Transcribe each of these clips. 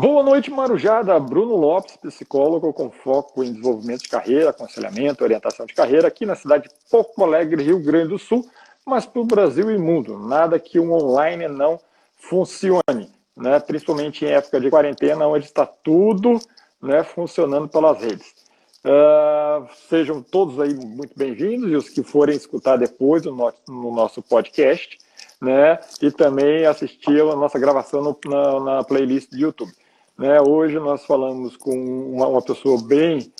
Boa noite, Marujada. Bruno Lopes, psicólogo com foco em desenvolvimento de carreira, aconselhamento, orientação de carreira aqui na cidade de Porto Alegre, Rio Grande do Sul, mas para o Brasil e mundo. Nada que um online não funcione, né? principalmente em época de quarentena, onde está tudo né, funcionando pelas redes. Uh, sejam todos aí muito bem-vindos e os que forem escutar depois no nosso, no nosso podcast, né? E também assistir a nossa gravação no, na, na playlist do YouTube. Né? Hoje nós falamos com uma, uma pessoa bem,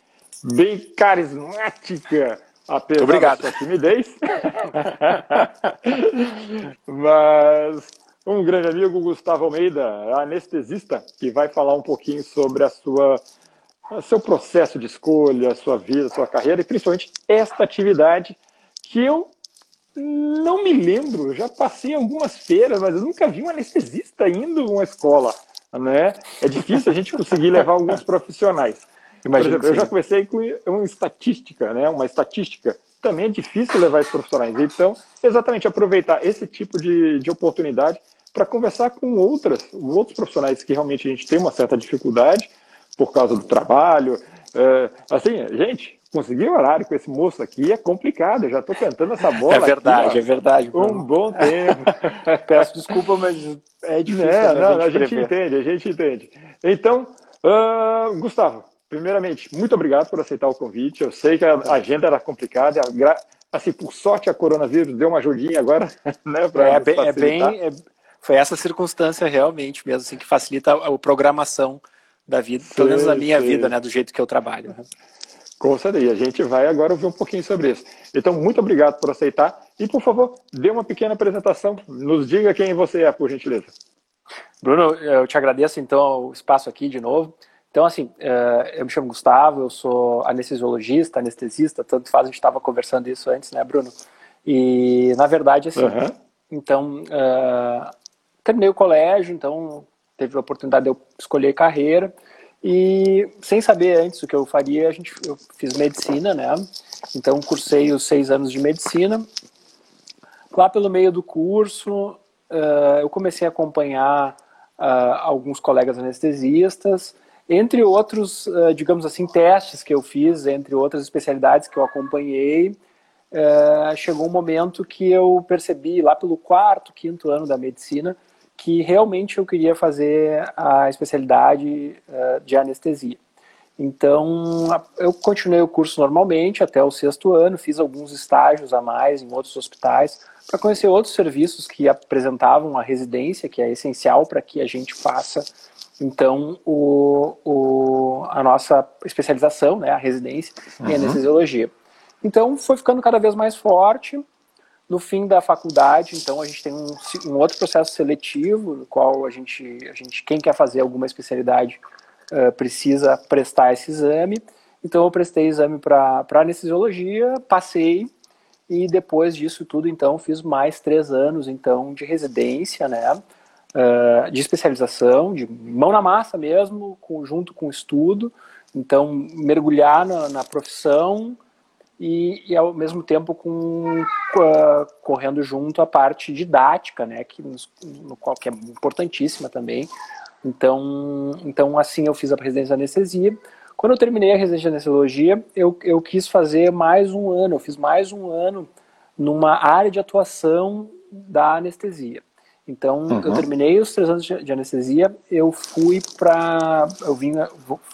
bem carismática, apesar Obrigado. da sua timidez. Mas um grande amigo, Gustavo Almeida, anestesista, que vai falar um pouquinho sobre a sua seu processo de escolha, a sua vida, a sua carreira e principalmente esta atividade que eu não me lembro, já passei algumas feiras, mas eu nunca vi um anestesista indo a uma escola né? É difícil a gente conseguir levar alguns profissionais. Imagina, exemplo, eu já comecei com uma estatística, né? Uma estatística também é difícil levar esses profissionais. Então, exatamente aproveitar esse tipo de, de oportunidade para conversar com outras, outros profissionais que realmente a gente tem uma certa dificuldade por causa do trabalho. É, assim, gente, conseguir horário com esse moço aqui é complicado. Eu já estou cantando essa bola. É verdade, aqui, é verdade. Um bom tempo. Peço desculpa, mas é difícil. É, não, a gente, a gente entende, a gente entende. Então, uh, Gustavo, primeiramente, muito obrigado por aceitar o convite. Eu sei que a agenda era complicada. Assim, por sorte, a coronavírus deu uma ajudinha agora, né? Pra é, bem, é bem. É, foi essa circunstância realmente mesmo, assim, que facilita a, a programação da vida, sei, pelo menos na minha sei. vida, né? Do jeito que eu trabalho. Com certeza. E a gente vai agora ouvir um pouquinho sobre isso. Então, muito obrigado por aceitar. E, por favor, dê uma pequena apresentação. Nos diga quem você é, por gentileza. Bruno, eu te agradeço, então, o espaço aqui de novo. Então, assim, eh, eu me chamo Gustavo, eu sou anestesiologista, anestesista, tanto faz, a gente estava conversando isso antes, né, Bruno? E, na verdade, assim, uhum. então, uh, terminei o colégio, então teve a oportunidade de eu escolher carreira. E sem saber antes o que eu faria, a gente, eu fiz medicina, né? Então cursei os seis anos de medicina. Lá pelo meio do curso, uh, eu comecei a acompanhar uh, alguns colegas anestesistas, entre outros, uh, digamos assim, testes que eu fiz, entre outras especialidades que eu acompanhei. chegou um momento que eu percebi, lá pelo quarto, quinto ano da medicina, que realmente eu queria fazer a especialidade uh, de anestesia. Então, eu continuei o curso normalmente até o sexto ano, fiz alguns estágios a mais em outros hospitais, para conhecer outros serviços que apresentavam a residência, que é essencial para que a gente faça, então, o, o, a nossa especialização, né, a residência uhum. em anestesiologia. Então, foi ficando cada vez mais forte, no fim da faculdade, então a gente tem um, um, outro processo seletivo, no qual a gente, a gente quem quer fazer alguma especialidade uh, precisa prestar esse exame. Então eu prestei exame para anestesiologia, passei e depois disso tudo, então fiz mais três anos então de residência, né, uh, de especialização, de mão na massa mesmo, com, junto com estudo. Então mergulhar na, na profissão e, e, ao mesmo tempo com uh, correndo junto a parte didática, né, que nos, no qual que é importantíssima também. Então, então assim eu fiz a residência de anestesia. Quando eu terminei a residência de anestesiologia, eu, eu quis fazer mais um ano. Eu fiz mais um ano numa área de atuação da anestesia. Então, uhum. eu terminei os três anos de, anestesia, eu fui para, eu vim,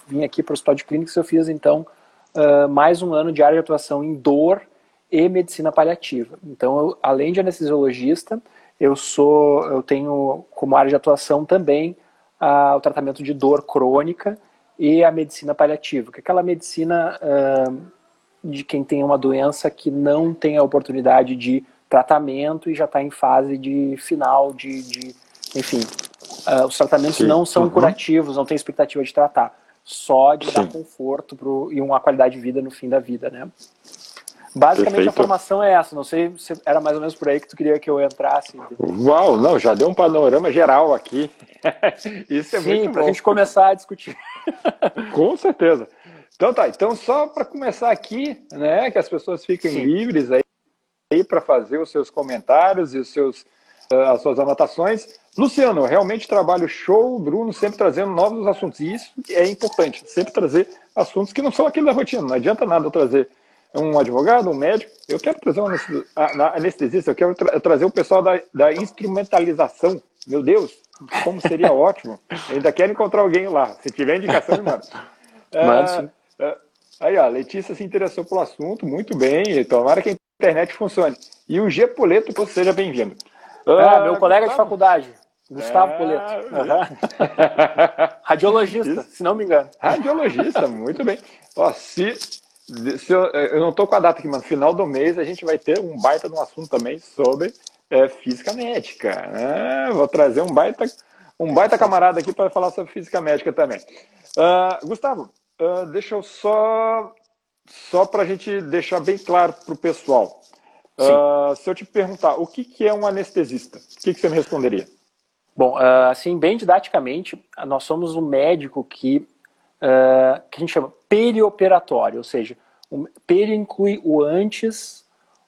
vim aqui para o Hospital de Clínicas, eu fiz então uh, mais um ano de área de atuação em dor e medicina paliativa. Então, eu, além de anestesiologista, eu sou, eu tenho como área de atuação também uh, o tratamento de dor crônica e a medicina paliativa, que é aquela medicina uh, de quem tem uma doença que não tem a oportunidade de tratamento e já está em fase de final de, de enfim, uh, os tratamentos Sim. não são uhum. curativos, não tem expectativa de tratar só de Sim. dar conforto pro, e uma qualidade de vida no fim da vida, né? Basicamente Perfeito. a formação é essa, não sei se era mais ou menos por aí que tu queria que eu entrasse. Uau, não, já deu um panorama geral aqui. Isso é Sim, muito bom. para a gente começar a discutir. Com certeza. Então tá, então só para começar aqui, né, que as pessoas fiquem Sim. livres aí, aí para fazer os seus comentários e os seus, uh, as suas anotações. Luciano, realmente trabalho show, Bruno sempre trazendo novos assuntos. E isso é importante, sempre trazer assuntos que não são aquilo da rotina. Não adianta nada eu trazer um advogado, um médico. Eu quero trazer um anestesista, eu quero tra trazer o pessoal da, da instrumentalização. Meu Deus, como seria ótimo. Ainda quero encontrar alguém lá. Se tiver indicação, me manda. Manda, ah, Aí, ó, Letícia se interessou pelo assunto, muito bem. Tomara que a internet funcione. E o G Poleto, seja bem-vindo. Ah, meu colega Gustavo? de faculdade, Gustavo. Poleto. Uhum. Radiologista, Isso. se não me engano. Radiologista, muito bem. Ó, se, se eu, eu, não estou com a data aqui, mas no final do mês a gente vai ter um baita de um assunto também sobre é, física médica. Né? Vou trazer um baita, um baita camarada aqui para falar sobre física médica também. Uh, Gustavo, uh, deixa eu só, só para a gente deixar bem claro para o pessoal. Uh, se eu te perguntar o que, que é um anestesista, o que, que você me responderia? Bom, uh, assim, bem didaticamente, nós somos um médico que, uh, que a gente chama perioperatório, ou seja, o peri inclui o antes,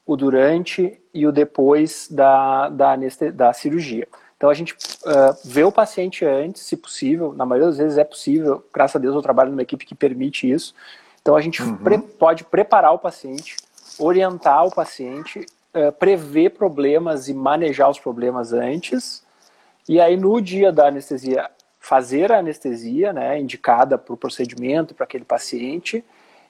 o durante e o depois da, da, da cirurgia. Então a gente uh, vê o paciente antes, se possível, na maioria das vezes é possível, graças a Deus eu trabalho numa equipe que permite isso. Então a gente uhum. pre pode preparar o paciente, orientar o paciente, uh, prever problemas e manejar os problemas antes, e aí no dia da anestesia fazer a anestesia, né, indicada para o procedimento para aquele paciente,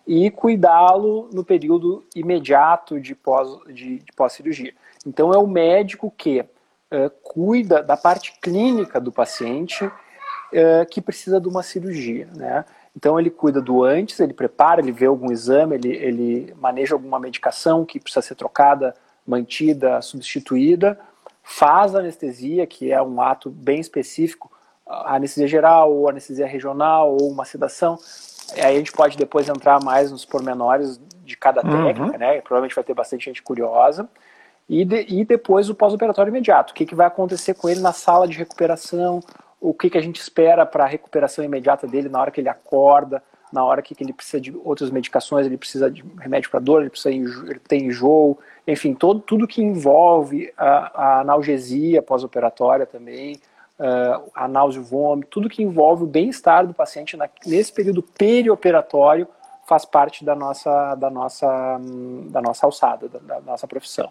e cuidá-lo no período imediato de pós-cirurgia. De, de pós -cirurgia. então é o médico que uh, cuida da parte clínica do paciente uh, que precisa de uma cirurgia, né? Então ele cuida do antes, ele prepara, ele vê algum exame, ele, ele maneja alguma medicação que precisa ser trocada, mantida, substituída, faz a anestesia, que é um ato bem específico, a anestesia geral ou anestesia regional ou uma sedação. Aí a gente pode depois entrar mais nos pormenores de cada uhum. técnica, né? Provavelmente vai ter bastante gente curiosa. E, de, e depois o pós-operatório imediato. O que, que vai acontecer com ele na sala de recuperação, o que, que a gente espera para a recuperação imediata dele na hora que ele acorda, na hora que, que ele precisa de outras medicações, ele precisa de remédio para dor, ele precisa ele tem enjoo, enfim, todo, tudo que envolve a, a analgesia pós-operatória também, a náusea e vômito, tudo que envolve o bem-estar do paciente na, nesse período perioperatório faz parte da nossa, da nossa, da nossa alçada, da, da nossa profissão.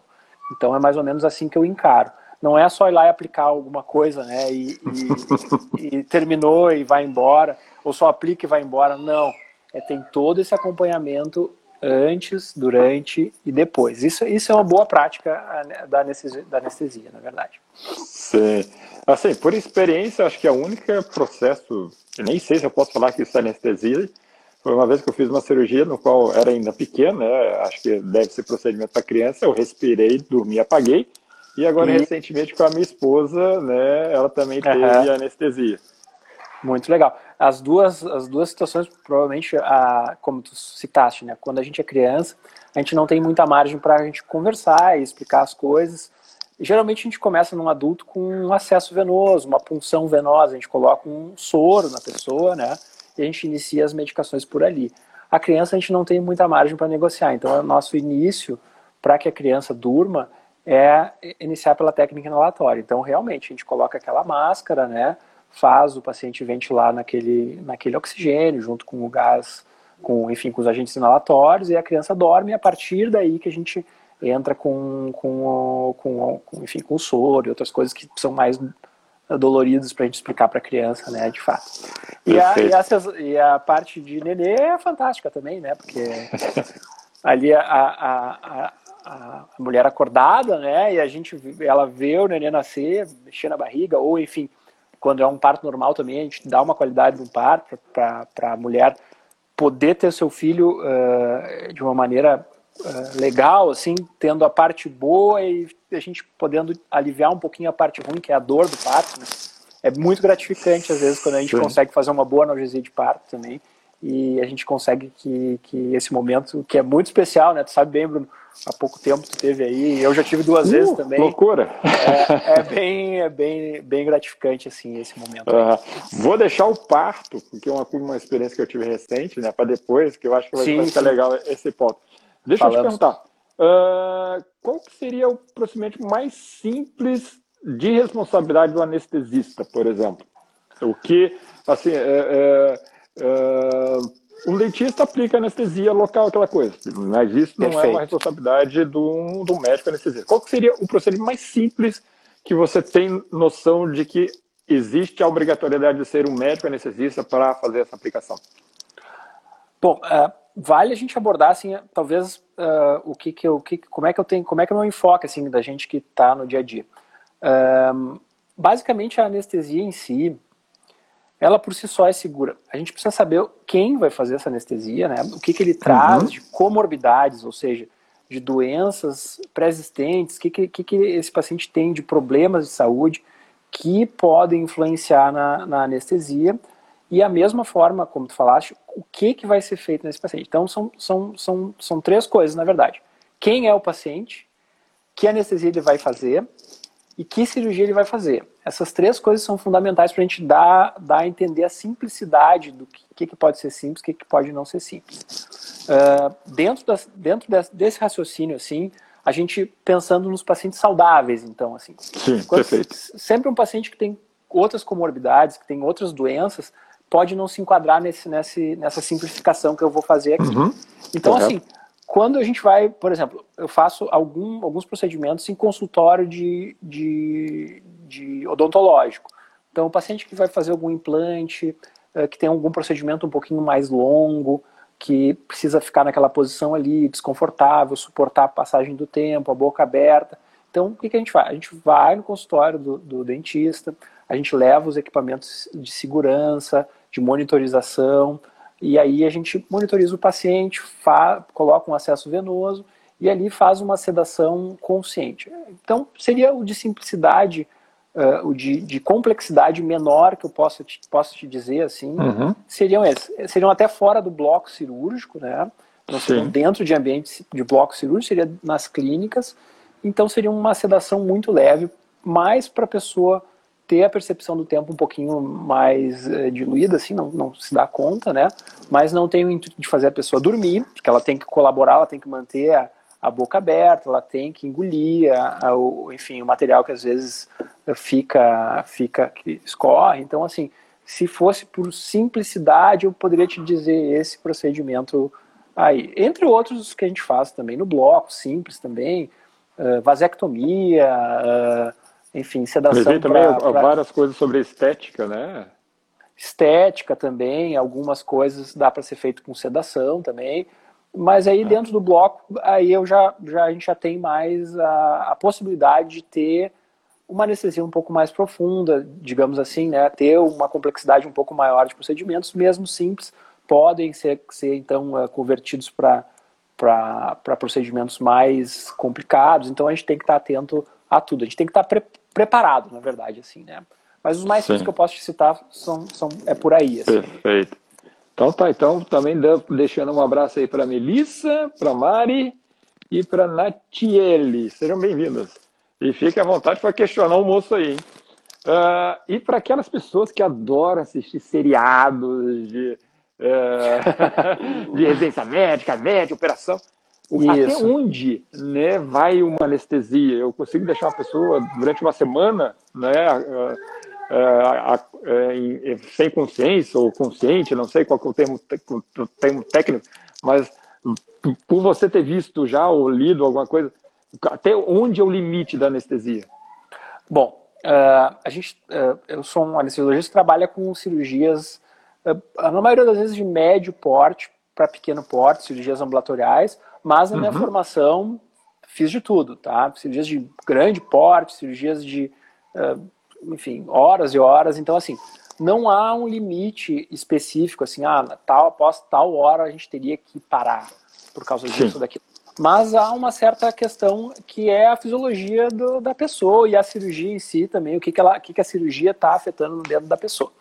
Então é mais ou menos assim que eu encaro. Não é só ir lá e aplicar alguma coisa, né? E, e, e terminou e vai embora, ou só aplica e vai embora. Não. É, tem todo esse acompanhamento antes, durante e depois. Isso, isso é uma boa prática da anestesia, da anestesia, na verdade. Sim. Assim, por experiência, acho que a única processo, eu nem sei se eu posso falar que isso é anestesia, foi uma vez que eu fiz uma cirurgia no qual era ainda pequeno, né? acho que deve ser procedimento para criança, eu respirei, dormi, apaguei, e agora e... recentemente com a minha esposa, né, ela também teve uhum. anestesia. Muito legal. As duas, as duas situações, provavelmente, a, como tu citaste, né? Quando a gente é criança, a gente não tem muita margem para a gente conversar e explicar as coisas. geralmente a gente começa num adulto com um acesso venoso, uma punção venosa, a gente coloca um soro na pessoa, né? E a gente inicia as medicações por ali. A criança a gente não tem muita margem para negociar, então o nosso início para que a criança durma é iniciar pela técnica inalatória. Então realmente a gente coloca aquela máscara, né? Faz o paciente ventilar naquele, naquele oxigênio, junto com o gás, com, enfim, com os agentes inalatórios, e a criança dorme, e a partir daí que a gente entra com, com, com, com enfim, com o soro e outras coisas que são mais doloridas para a gente explicar para a criança, né, de fato. E a, e, a, e a, parte de nenê é fantástica também, né, porque ali a, a, a, mulher acordada, né, e a gente, ela vê o nenê nascer, mexer na barriga, ou enfim, quando é um parto normal também, a gente dá uma qualidade no parto para a mulher poder ter seu filho uh, de uma maneira uh, legal, assim, tendo a parte boa e a gente podendo aliviar um pouquinho a parte ruim, que é a dor do parto. Né? É muito gratificante, às vezes, quando a gente Sim. consegue fazer uma boa analgesia de parto também e a gente consegue que, que esse momento, que é muito especial, né? Tu sabe bem, Bruno, há pouco tempo tu teve aí, eu já tive duas uh, vezes também. Loucura! É, é, bem, é bem, bem gratificante, assim, esse momento. Uh, vou deixar o parto, porque é uma, uma experiência que eu tive recente, né, para depois, que eu acho que vai, sim, vai ficar sim. legal esse ponto. Deixa Falamos. eu te perguntar, uh, qual que seria o procedimento mais simples de responsabilidade do anestesista, por exemplo. O que, assim, é, é, é, um dentista aplica anestesia local, aquela coisa, mas isso não Perfeito. é uma responsabilidade do, do médico anestesista. Qual seria o procedimento mais simples que você tem noção de que existe a obrigatoriedade de ser um médico anestesista para fazer essa aplicação? Bom, uh, vale a gente abordar assim, talvez uh, o que que eu, que, como é que eu tenho, como é que é o meu enfoque assim da gente que está no dia a dia. Uh, basicamente a anestesia em si, ela por si só é segura. A gente precisa saber quem vai fazer essa anestesia, né? O que que ele traz uhum. de comorbidades, ou seja, de doenças pré-existentes, o que, que, que esse paciente tem de problemas de saúde que podem influenciar na, na anestesia e a mesma forma, como tu falaste, o que, que vai ser feito nesse paciente. Então, são, são, são, são três coisas, na verdade. Quem é o paciente, que anestesia ele vai fazer e que cirurgia ele vai fazer. Essas três coisas são fundamentais para a gente dar, dar a entender a simplicidade do que, que pode ser simples e o que, que pode não ser simples. Uh, dentro das, dentro desse raciocínio, assim, a gente pensando nos pacientes saudáveis, então, assim. Sim, perfeito. Sempre um paciente que tem outras comorbidades, que tem outras doenças, pode não se enquadrar nesse, nesse, nessa simplificação que eu vou fazer aqui. Uhum. Então, Correto. assim, quando a gente vai, por exemplo, eu faço algum, alguns procedimentos em consultório de, de, de odontológico. Então, o paciente que vai fazer algum implante, eh, que tem algum procedimento um pouquinho mais longo, que precisa ficar naquela posição ali, desconfortável, suportar a passagem do tempo, a boca aberta. Então, o que, que a gente faz? A gente vai no consultório do, do dentista, a gente leva os equipamentos de segurança, de monitorização, e aí a gente monitoriza o paciente, coloca um acesso venoso e ali faz uma sedação consciente. Então, seria o de simplicidade, uh, o de, de, complexidade menor que eu posso te, posso te dizer, assim, uhum. seriam esses. Seriam até fora do bloco cirúrgico, né? Não seriam dentro de ambiente de bloco cirúrgico, seria nas clínicas. Então, seria uma sedação muito leve, mais para a pessoa ter a percepção do tempo um pouquinho mais é, diluída, assim, não, não se dá conta, né? Mas não tem o intuito de fazer a pessoa dormir, porque ela tem que colaborar, ela tem que manter a, a boca aberta, ela tem que engolir, a, a, o, enfim, o material que às vezes fica, fica, que escorre. Então, assim, se fosse por simplicidade, eu poderia te dizer esse procedimento aí. Entre outros que a gente faz também no bloco, simples também, uh, vasectomia, uh, enfim, sedação. Mas também pra, pra... várias coisas sobre estética, né? Estética também, algumas coisas dá para ser feito com sedação também. Mas aí é. dentro do bloco, aí eu já, já a gente já tem mais a, a possibilidade de ter uma anestesia um pouco mais profunda, digamos assim, né? Ter uma complexidade um pouco maior de procedimentos, mesmo simples, podem ser, ser então eh, convertidos para para procedimentos mais complicados. Então a gente tem que estar atento a tudo. A gente tem que estar pre preparado, na verdade, assim, né? Mas os mais simples que eu posso te citar são, são é por aí. Assim. Perfeito. Então tá, então também deixando um abraço aí para Melissa, para Mari e para Natiele. Sejam bem-vindas. E fique à vontade para questionar o moço aí. Uh, e para aquelas pessoas que adoram assistir seriados de, uh, de residência médica, média, operação, até onde né, vai uma anestesia? Eu consigo deixar uma pessoa durante uma semana né, sem consciência ou consciente, não sei qual é o termo, o termo técnico, mas por você ter visto já ou lido alguma coisa, até onde é o limite da anestesia? Bom, uh, a gente, uh, eu sou um anestesiologista que trabalha com cirurgias, uh, na maioria das vezes de médio porte para pequeno porte, cirurgias ambulatoriais, mas na minha uhum. formação fiz de tudo, tá? Cirurgias de grande porte, cirurgias de, uh, enfim, horas e horas. Então, assim, não há um limite específico, assim, ah, tal, após tal hora a gente teria que parar por causa disso ou daquilo. Mas há uma certa questão que é a fisiologia do, da pessoa e a cirurgia em si também, o que, que, ela, o que, que a cirurgia está afetando no dedo da pessoa.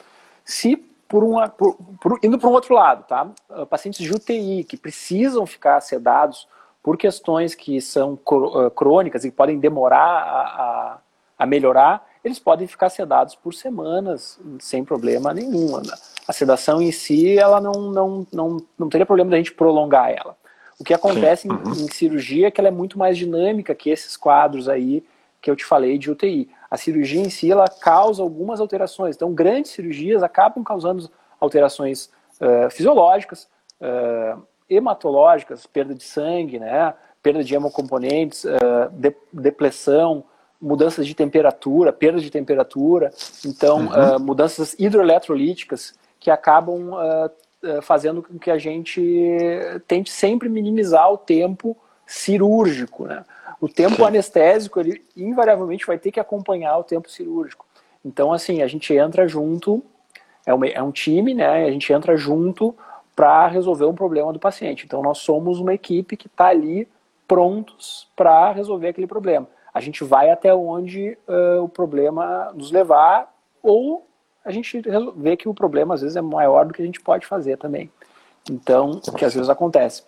Se por uma, por, por, indo para um outro lado, tá? Ah, pacientes de UTI que precisam ficar sedados por questões que são ah, crônicas e podem demorar a, a, a melhorar, eles podem ficar sedados por semanas sem problema nenhum. A sedação em si, ela não, não, não, não teria problema da gente prolongar ela. O que acontece em, em, cirurgia é que ela é muito mais dinâmica que esses quadros aí que eu te falei de UTI. A cirurgia em si, ela causa algumas alterações. Então, grandes cirurgias acabam causando alterações uh, fisiológicas, uh, hematológicas, perda de sangue, né? perda de hemocomponentes, uh, de, depressão, mudanças de temperatura, perda de temperatura, então uhum. uh, mudanças hidroeletrolíticas que acabam uh, fazendo com que a gente tente sempre minimizar o tempo cirúrgico, né? O tempo Sim. anestésico, ele invariavelmente vai ter que acompanhar o tempo cirúrgico. Então, assim, a gente entra junto, é, uma, é um time, né? A gente entra junto para resolver um problema do paciente. Então, nós somos uma equipe que está ali prontos para resolver aquele problema. A gente vai até onde uh, o problema nos levar, ou a gente vê que o problema às vezes é maior do que a gente pode fazer também. Então, o que às vezes acontece.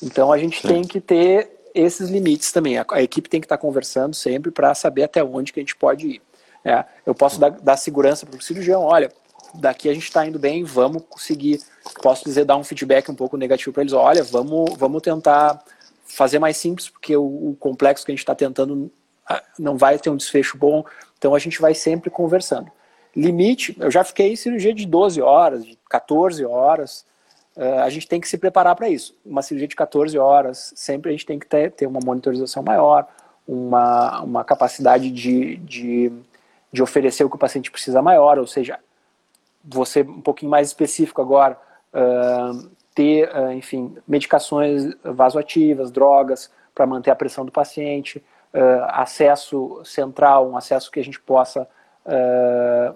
Então, a gente Sim. tem que ter esses limites também. A, a equipe tem que estar conversando sempre para saber até onde que a gente pode ir. É, eu posso dar, dar segurança para o cirurgião, olha, daqui a gente está indo bem, vamos conseguir, posso dizer, dar um feedback um pouco negativo para eles, olha, vamos, vamos tentar fazer mais simples, porque o, o complexo que a gente está tentando ah, não vai ter um desfecho bom, então a gente vai sempre conversando. Limite, eu já fiquei em cirurgia de 12 horas, de 14 horas, uh, a gente tem que se preparar para isso. Uma cirurgia de 14 horas, sempre a gente tem que ter, ter uma monitorização maior, uma, uma capacidade de, de, de oferecer o que o paciente precisa maior, ou seja, você um pouquinho mais específico agora, uh, ter, uh, enfim, medicações vasoativas, drogas para manter a pressão do paciente, acesso central, um acesso que a gente possa,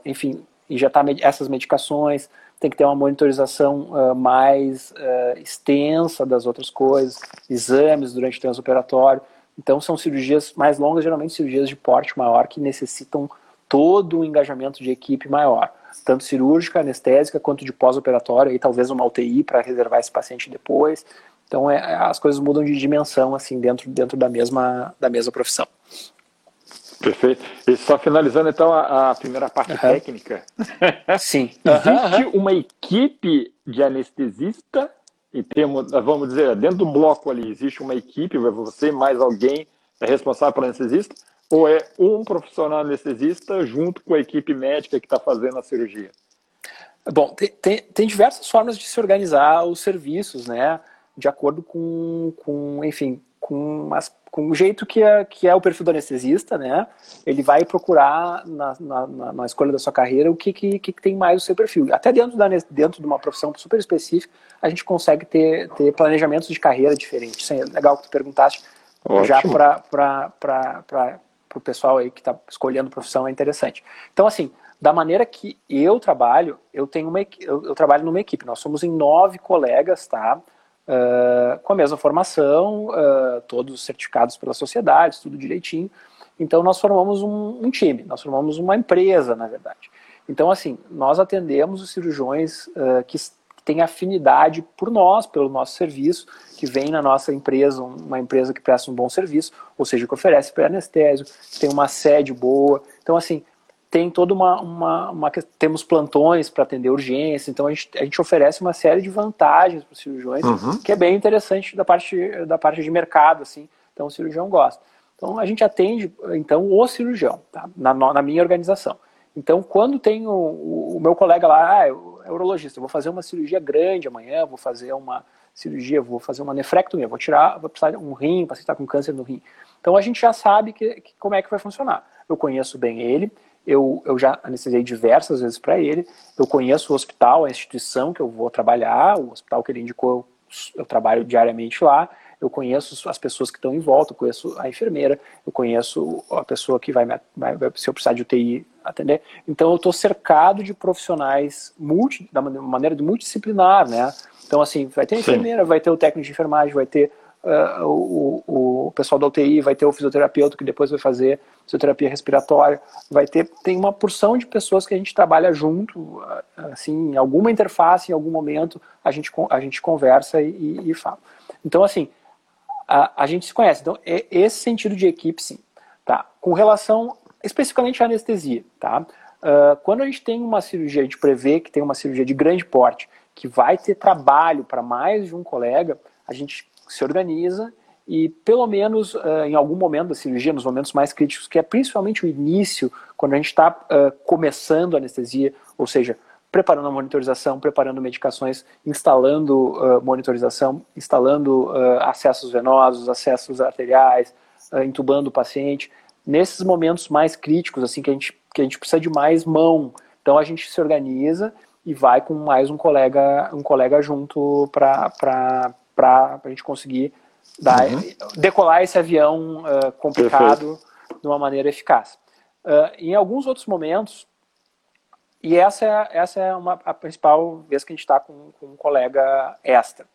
enfim, injetar med essas medicações, tem que ter uma monitorização mais extensa das outras coisas, exames durante o transoperatório. Então, são cirurgias mais longas, geralmente cirurgias de porte maior, que necessitam todo o engajamento de equipe maior tanto cirúrgica, anestésica, quanto de pós-operatório, e talvez uma UTI para reservar esse paciente depois. Então é, as coisas mudam de dimensão assim dentro, dentro da, mesma, da mesma profissão. Perfeito. E só finalizando então a, a primeira parte uhum. técnica. Sim. Existe uhum. uma equipe de anestesista e temos, vamos dizer, dentro do bloco ali existe uma equipe, você mais alguém é responsável pelo anestesista? Ou é um profissional anestesista junto com a equipe médica que está fazendo a cirurgia? Bom, tem, tem, diversas formas de se organizar os serviços, né? De acordo com, com enfim, com, as, com o jeito que é, que é o perfil do anestesista, né? Ele vai procurar na, na, na escolha da sua carreira o que, que, que, tem mais o seu perfil. Até dentro, da, dentro de uma profissão super específica, a gente consegue ter, ter planejamentos de carreira diferentes. Isso é legal que tu perguntaste Ótimo. já para o pessoal aí que está escolhendo profissão é interessante. Então, assim, da maneira que eu trabalho, eu tenho uma eu, eu trabalho numa equipe. Nós somos em nove colegas, tá? Uh, com a mesma formação, uh, todos certificados pela sociedade, tudo direitinho. Então, nós formamos um, um, time, nós formamos uma empresa, na verdade. Então, assim, nós atendemos os cirurgiões uh, que tem afinidade por nós, pelo nosso serviço, que vem na nossa empresa, uma empresa que presta um bom serviço, ou seja, que oferece pré-anestésio, tem uma sede boa. Então, assim, tem toda uma. uma, uma temos plantões para atender urgência, então a gente, a gente oferece uma série de vantagens para os cirurgiões, uhum. que é bem interessante da parte, da parte de mercado, assim. Então o cirurgião gosta. Então a gente atende então o cirurgião, tá? na, na minha organização. Então, quando tem o, o, meu colega lá, ah, é urologista, eu vou fazer uma cirurgia grande amanhã, vou fazer uma cirurgia, vou fazer uma nefrectomia, vou tirar, vou precisar de um rim, para está com câncer no rim. Então a gente já sabe que, que, como é que vai funcionar. Eu conheço bem ele, eu, eu já anestesiei diversas vezes para ele, eu conheço o hospital, a instituição que eu vou trabalhar, o hospital que ele indicou, eu, eu trabalho diariamente lá, eu conheço as pessoas que estão em volta, eu conheço a enfermeira, eu conheço a pessoa que vai, vai se eu precisar de UTI, atender. Então eu estou cercado de profissionais multi, da maneira de multidisciplinar, né? Então assim, vai ter a enfermeira, Sim. vai ter o técnico de enfermagem, vai ter uh, o, o pessoal da UTI, vai ter o fisioterapeuta que depois vai fazer fisioterapia respiratória, vai ter tem uma porção de pessoas que a gente trabalha junto, assim, em alguma interface, em algum momento a gente a gente conversa e, e fala. Então assim, a, a gente se conhece. Então é esse sentido de equipe, sim. Tá? Com relação especificamente a anestesia, tá? Uh, quando a gente tem uma cirurgia, a gente prevê que tem uma cirurgia de grande porte, que vai ter trabalho para mais de um colega, a gente se organiza e pelo menos uh, em algum momento da cirurgia, nos momentos mais críticos, que é principalmente o início, quando a gente está uh, começando a anestesia, ou seja, preparando a monitorização, preparando medicações, instalando uh, monitorização, instalando acessos venosos, acessos arteriais, entubando o paciente. Nesses momentos mais críticos, assim que a gente que a gente precisa de mais mão, então a gente se organiza e vai com mais um colega um colega junto para para a gente conseguir dar, uhum. decolar esse avião uh, complicado Perfeito. de uma maneira eficaz. Uh, em alguns outros momentos, e essa é, essa é uma, a principal vez que a gente está com, com um colega extra.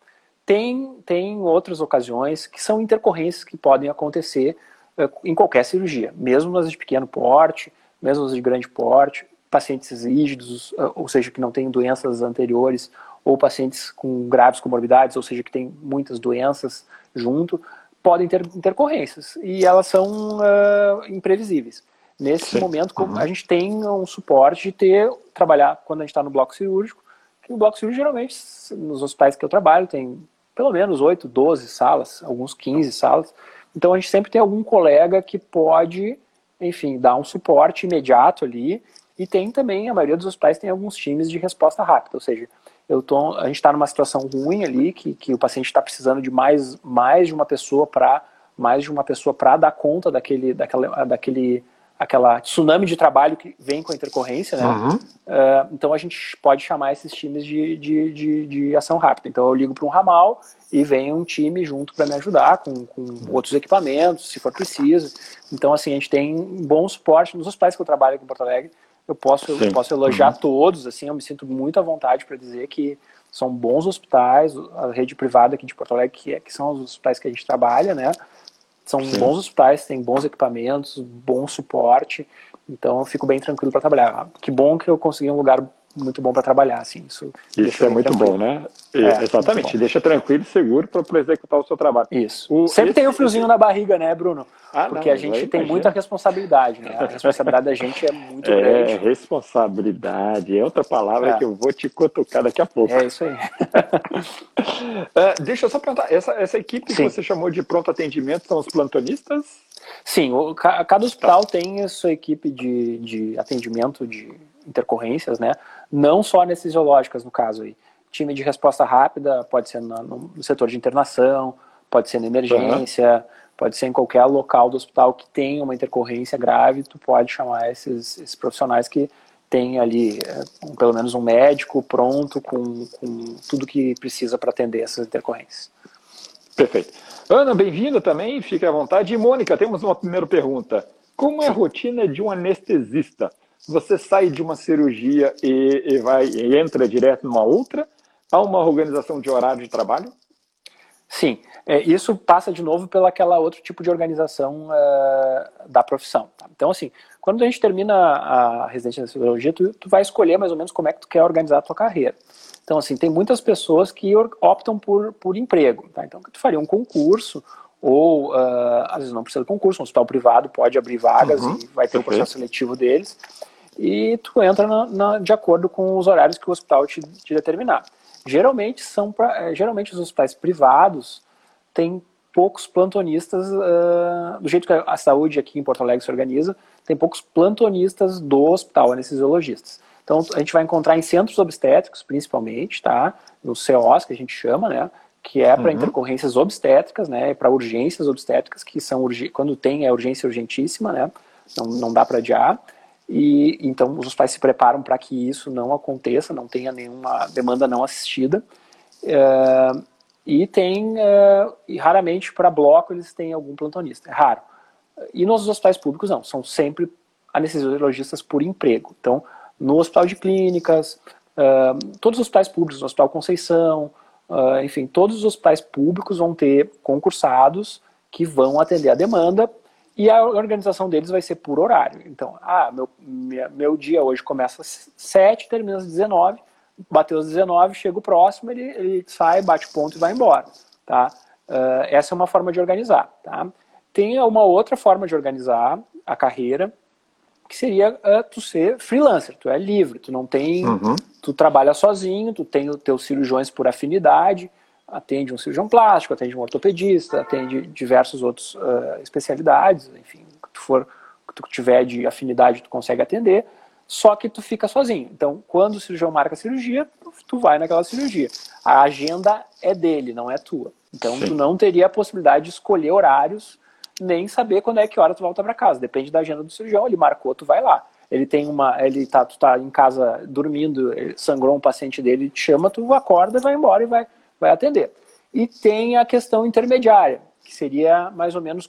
Tem, tem outras ocasiões que são intercorrências que podem acontecer uh, em qualquer cirurgia, mesmo nas de pequeno porte, mesmo nas de grande porte, pacientes rígidos, ou seja, que não têm doenças anteriores, ou pacientes com graves comorbidades, ou seja, que têm muitas doenças junto, podem ter intercorrências e elas são uh, imprevisíveis. Nesse Sim. momento, uhum. a gente tem um suporte de ter, trabalhar quando a gente está no bloco cirúrgico, que no bloco cirúrgico, geralmente, nos hospitais que eu trabalho, tem pelo menos 8, 12 salas, alguns 15 salas. Então a gente sempre tem algum colega que pode, enfim, dar um suporte imediato ali. E tem também, a maioria dos hospitais tem alguns times de resposta rápida, ou seja, eu tô, a gente está numa situação ruim ali, que, que o paciente está precisando de mais, mais de uma pessoa para mais de uma pessoa para dar conta daquele, daquela, daquele aquela tsunami de trabalho que vem com a intercorrência, né? Uhum. Uh, então a gente pode chamar esses times de, de, de, de ação rápida. Então eu ligo para um ramal e vem um time junto para me ajudar com, com outros equipamentos, se for preciso. Então assim a gente tem bom suporte nos hospitais que eu trabalho aqui em Porto Alegre eu posso, eu posso elogiar uhum. todos, assim, eu me sinto muito à vontade para dizer que são bons hospitais, a rede privada aqui de Porto Alegre, que, é, que são os hospitais que a gente trabalha, né? São Sim. bons hospitais, têm bons equipamentos, bom suporte, então eu fico bem tranquilo para trabalhar. Que bom que eu consegui um lugar muito bom para trabalhar, assim. Isso, isso é muito tranquilo. bom, né? É, exatamente, deixa tranquilo e seguro para executar o seu trabalho. Isso. O, Sempre esse, tem um friozinho esse... na barriga, né, Bruno? Ah, Porque não, a gente tem muita responsabilidade, né? A responsabilidade da gente é muito é, grande. É, responsabilidade, é outra palavra é. que eu vou te cutucar daqui a pouco. É isso aí. uh, deixa eu só perguntar, essa, essa equipe Sim. que você chamou de pronto atendimento são os plantonistas? Sim, o, cada hospital tá. tem a sua equipe de, de atendimento de intercorrências, né? Não só anestesiológicas, no caso aí. Time de resposta rápida pode ser no, no setor de internação, pode ser na emergência, uhum. pode ser em qualquer local do hospital que tenha uma intercorrência grave, tu pode chamar esses, esses profissionais que tem ali é, pelo menos um médico pronto com, com tudo que precisa para atender essas intercorrências. Perfeito. Ana, bem-vinda também, fique à vontade. E Mônica, temos uma primeira pergunta. Como é a rotina de um anestesista? Você sai de uma cirurgia e, e vai e entra direto numa outra? Há uma organização de horário de trabalho? Sim, é, isso passa de novo pela aquela outro tipo de organização uh, da profissão. Tá? Então, assim, quando a gente termina a residência de cirurgia, tu, tu vai escolher mais ou menos como é que tu quer organizar a tua carreira. Então, assim, tem muitas pessoas que optam por, por emprego. Tá? Então, tu faria um concurso ou uh, às vezes não precisa de concurso, um hospital privado pode abrir vagas uhum, e vai ter o um processo seletivo deles e tu entra na, na, de acordo com os horários que o hospital te, te determinar. Geralmente são pra, eh, geralmente os hospitais privados têm poucos plantonistas uh, do jeito que a saúde aqui em Porto Alegre se organiza, tem poucos plantonistas do hospital anestesiologistas. Então a gente vai encontrar em centros obstétricos, principalmente, tá? No COS que a gente chama, né? Que é para uhum. intercorrências obstétricas, né? Para urgências obstétricas que são quando tem é urgência urgentíssima, né? Não, não dá para adiar. E então os pais se preparam para que isso não aconteça, não tenha nenhuma demanda não assistida. É, e tem, é, e raramente para bloco eles têm algum plantonista, é raro. E nos hospitais públicos não, são sempre anestesiologistas por emprego. Então, no hospital de clínicas, é, todos os hospitais públicos, no Hospital Conceição, enfim, todos os hospitais públicos vão ter concursados que vão atender a demanda e a organização deles vai ser por horário. Então, ah, meu, minha, meu dia hoje começa às 7, termina às 19, bateu às 19, chega o próximo, ele, ele sai, bate ponto e vai embora. Tá? Uh, essa é uma forma de organizar. Tá? Tem uma outra forma de organizar a carreira, que seria uh, tu ser freelancer, tu é livre, tu não tem, uhum. tu trabalha sozinho, tu tem os teus cirurgiões por afinidade, atende um cirurgião plástico, atende um ortopedista, atende diversos outros uh, especialidades, enfim, que tu for, que tu tiver de afinidade, tu consegue atender, só que tu fica sozinho. Então, quando o cirurgião marca a cirurgia, tu vai naquela cirurgia. A agenda é dele, não é tua. Então, Sim. tu não teria a possibilidade de escolher horários, nem saber quando é que hora tu volta para casa. Depende da agenda do cirurgião, ele marcou, tu vai lá. Ele tem uma, ele tá, tu tá em casa dormindo, sangrou um paciente dele, te chama, tu acorda, vai embora e vai vai atender. E tem a questão intermediária, que seria mais ou menos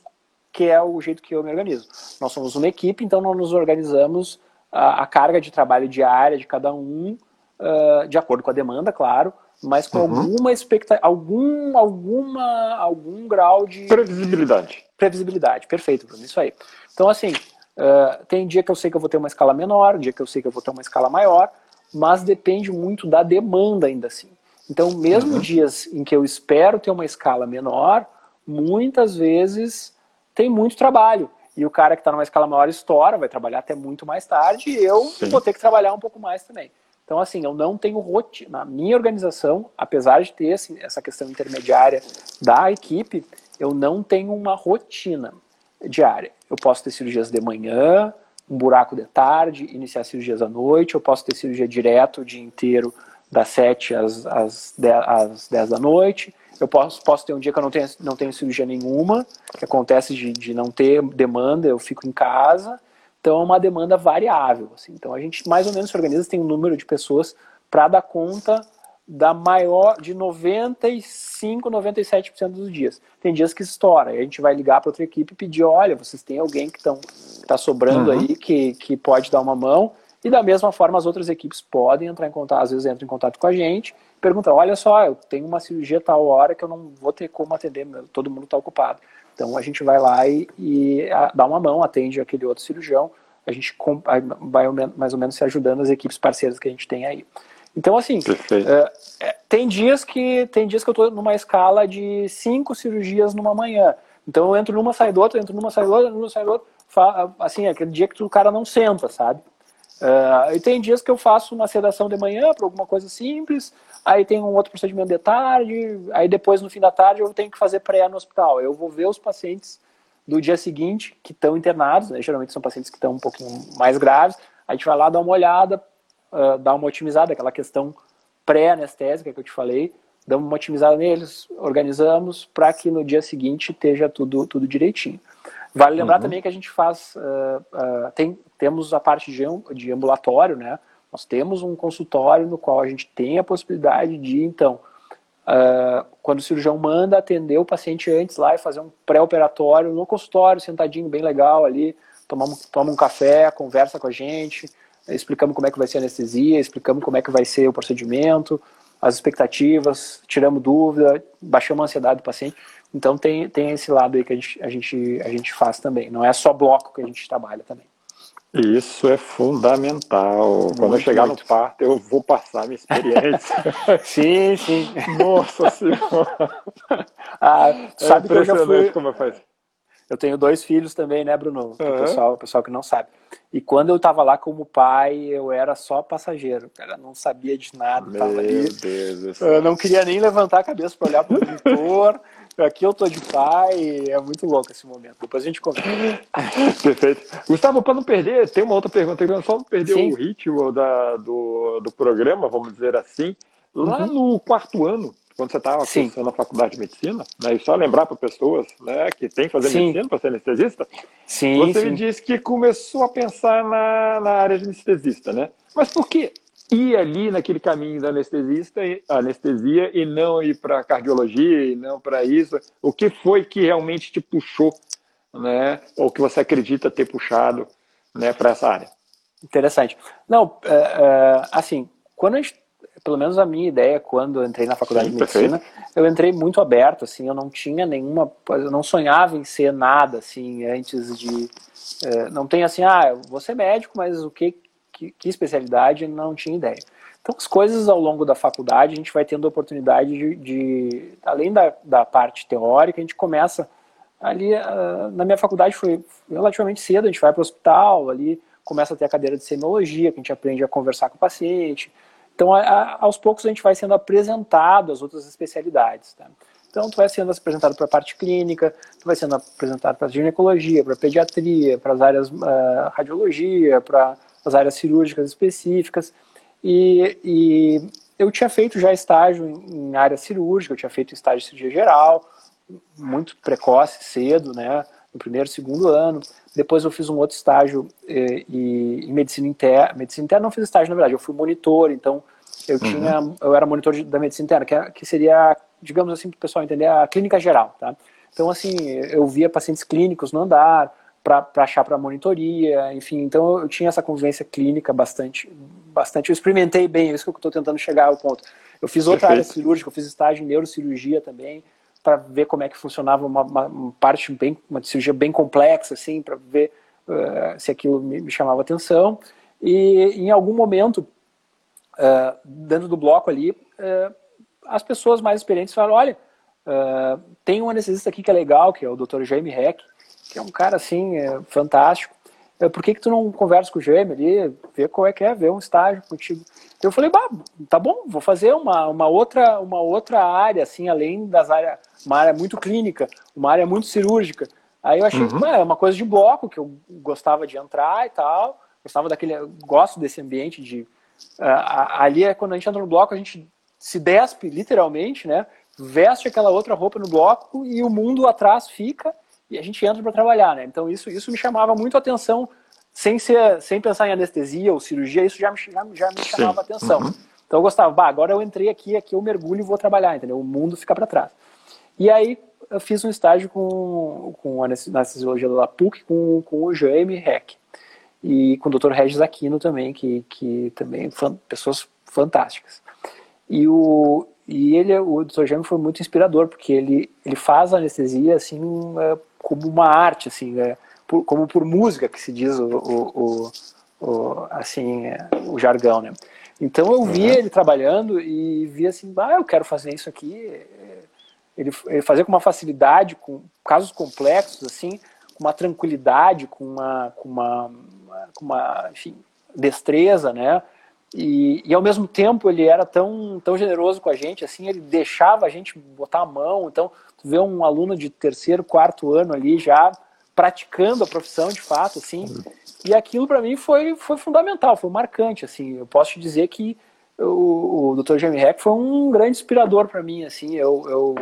que é o jeito que eu me organizo. Nós somos uma equipe, então nós nos organizamos a, a carga de trabalho diária de cada um, uh, de acordo com a demanda, claro, mas com uhum. alguma expectativa, algum, alguma, algum grau de previsibilidade. Previsibilidade, perfeito, Bruno, isso aí. Então, assim, uh, tem dia que eu sei que eu vou ter uma escala menor, dia que eu sei que eu vou ter uma escala maior, mas depende muito da demanda ainda assim. Então, mesmo uhum. dias em que eu espero ter uma escala menor, muitas vezes tem muito trabalho. E o cara que está numa escala maior estoura, vai trabalhar até muito mais tarde, e eu Sim. vou ter que trabalhar um pouco mais também. Então, assim, eu não tenho rotina. Na minha organização, apesar de ter assim, essa questão intermediária da equipe, eu não tenho uma rotina diária. Eu posso ter cirurgias de manhã, um buraco de tarde, iniciar cirurgias à noite, eu posso ter cirurgia direto o dia inteiro das 7 às, às, 10, às 10 da noite. Eu posso, posso ter um dia que eu não tenho, não tenho cirurgia nenhuma, que acontece de, de não ter demanda, eu fico em casa. Então é uma demanda variável. Assim. Então a gente mais ou menos se organiza, tem um número de pessoas para dar conta da maior de 95, 97% dos dias. Tem dias que estoura, a gente vai ligar para outra equipe e pedir, olha, vocês têm alguém que está sobrando uhum. aí que, que pode dar uma mão. E da mesma forma, as outras equipes podem entrar em contato, às vezes entram em contato com a gente, perguntam: olha só, eu tenho uma cirurgia tal hora que eu não vou ter como atender, todo mundo está ocupado. Então a gente vai lá e, e a, dá uma mão, atende aquele outro cirurgião, a gente vai mais ou menos se ajudando as equipes parceiras que a gente tem aí. Então, assim, é, é, tem dias que tem dias que eu estou numa escala de cinco cirurgias numa manhã. Então eu entro numa, saio do outra, entro numa, saio do outra, numa, saio do outra. Assim, é aquele dia que o cara não senta, sabe? Uh, e tem dias que eu faço uma sedação de manhã para alguma coisa simples, aí tem um outro procedimento de tarde, aí depois no fim da tarde eu tenho que fazer pré no hospital. Eu vou ver os pacientes do dia seguinte que estão internados, né? geralmente são pacientes que estão um pouquinho mais graves, a gente vai lá dar uma olhada, uh, dar uma otimizada, aquela questão pré-anestésica que eu te falei, damos uma otimizada neles, organizamos para que no dia seguinte esteja tudo, tudo direitinho. Vale lembrar uhum. também que a gente faz, uh, uh, tem, temos a parte de, de ambulatório, né? Nós temos um consultório no qual a gente tem a possibilidade de, então, uh, quando o cirurgião manda atender o paciente antes lá e fazer um pré-operatório no consultório, sentadinho, bem legal ali, tomamos, toma um café, conversa com a gente, explicamos como é que vai ser a anestesia, explicamos como é que vai ser o procedimento, as expectativas, tiramos dúvida, baixamos a ansiedade do paciente. Então tem, tem esse lado aí que a gente, a, gente, a gente faz também. Não é só bloco que a gente trabalha também. Isso é fundamental. Muito, Quando eu chegar muito. no parto, eu vou passar minha experiência. sim, sim. Nossa Senhora. Ah, sabe é que eu já fui... como faz. Eu tenho dois filhos também, né, Bruno? Uhum. O, pessoal, o pessoal que não sabe. E quando eu estava lá como pai, eu era só passageiro, cara. Não sabia de nada. Meu tava ali. Deus eu não queria nem levantar a cabeça para olhar para o monitor. Aqui eu tô de pai, é muito louco esse momento. Depois a gente conversa. Perfeito. Gustavo, para não perder, tem uma outra pergunta aqui, só não perder Sim. o ritmo da, do, do programa, vamos dizer assim. Lá uhum. no quarto ano, quando você estava cursando a faculdade de medicina, né, e só lembrar para pessoas né, que tem que fazer sim. medicina para ser anestesista, sim, você sim. me disse que começou a pensar na, na área de anestesista, né? Mas por quê? Ir ali naquele caminho da anestesista, anestesia e não ir para cardiologia e não para isso? O que foi que realmente te puxou, né? Ou que você acredita ter puxado, né, para essa área? Interessante. Não, é, é, assim, quando a gente, pelo menos a minha ideia quando eu entrei na faculdade Sim, de medicina, perfeito. eu entrei muito aberto, assim, eu não tinha nenhuma, eu não sonhava em ser nada, assim, antes de, é, não tem assim, ah, eu vou ser médico, mas o que que, que especialidade, não tinha ideia. Então, as coisas ao longo da faculdade, a gente vai tendo a oportunidade de, de além da, da parte teórica, a gente começa ali, uh, na minha faculdade foi relativamente cedo, a gente vai para o hospital, ali começa a ter a cadeira de semiologia, que a gente aprende a conversar com o paciente, Então, a, a, aos poucos, a gente vai sendo apresentado às outras especialidades. Tá? Então, tu vai sendo apresentado para a parte clínica, tu vai sendo apresentado para ginecologia, para pediatria, para as áreas uh, radiologia, para as áreas cirúrgicas específicas. E, e, eu tinha feito já estágio em, em área cirúrgica, eu tinha feito estágio de cirurgia geral, muito precoce, cedo, né? No primeiro, segundo ano. Depois eu fiz um outro estágio eh, e, em medicina interna. Medicina interna não fiz estágio, na verdade, eu fui monitor, então eu uhum. tinha, eu era monitor de, da medicina interna, que, é, que seria, digamos assim, para o pessoal entender, a clínica geral, tá? Então, assim, eu via pacientes clínicos no andar, para achar para monitoria, enfim, então eu tinha essa convivência clínica bastante, bastante, eu experimentei bem, é isso que eu estou tentando chegar ao ponto. Eu fiz outra Perfeito. área cirúrgica, eu fiz estágio em neurocirurgia também, para ver como é que funcionava uma, uma, uma, parte bem, uma cirurgia bem complexa, assim, para ver uh, se aquilo me, me, chamava atenção. E em algum momento, uh, dentro do bloco ali, uh, as pessoas mais experientes falaram, olha, tem um anestesista aqui que é legal, que é o Dr. Jaime Heck, que é um cara assim, é, fantástico. É, por que, que tu não conversa com o Gêmeo ali, ver qual é que é, ver um estágio contigo? Eu falei, bah, tá bom, vou fazer uma, uma, outra, uma outra área, assim, além das áreas, uma área muito clínica, uma área muito cirúrgica. Aí eu achei uhum. que é uma coisa de bloco, que eu gostava de entrar e tal, gostava daquele, gosto desse ambiente de... Uh, ali é quando a gente entra no bloco, a gente se despe, literalmente, né? Veste aquela outra roupa no bloco e o mundo atrás fica e a gente entra para trabalhar, né? Então isso, isso me chamava muito a atenção, sem, ser, sem pensar em anestesia ou cirurgia, isso já me, já, já me chamava a atenção. Uhum. Então eu gostava, bah, agora eu entrei aqui, aqui eu mergulho e vou trabalhar, entendeu? O mundo fica para trás. E aí eu fiz um estágio com, com a anestesiologia da PUC, com, com o Jaime Heck. E com o Dr. Regis Aquino também, que, que também, fan, pessoas fantásticas. E o, e ele, o Dr. Jaime foi muito inspirador, porque ele, ele faz anestesia assim, é, como uma arte, assim, é, por, como por música que se diz o, o, o, assim, é, o jargão, né? Então eu via uhum. ele trabalhando e via assim, ah, eu quero fazer isso aqui. Ele, ele fazia com uma facilidade, com casos complexos, assim, com uma tranquilidade, com uma, com uma, com uma enfim, destreza, né? E, e, ao mesmo tempo ele era tão, tão generoso com a gente, assim, ele deixava a gente botar a mão. Então, tu vê um aluno de terceiro, quarto ano ali já praticando a profissão de fato, assim. E aquilo para mim foi, foi fundamental, foi marcante, assim. Eu posso te dizer que o, o Dr. Jamie Heck foi um grande inspirador para mim, assim. Eu, eu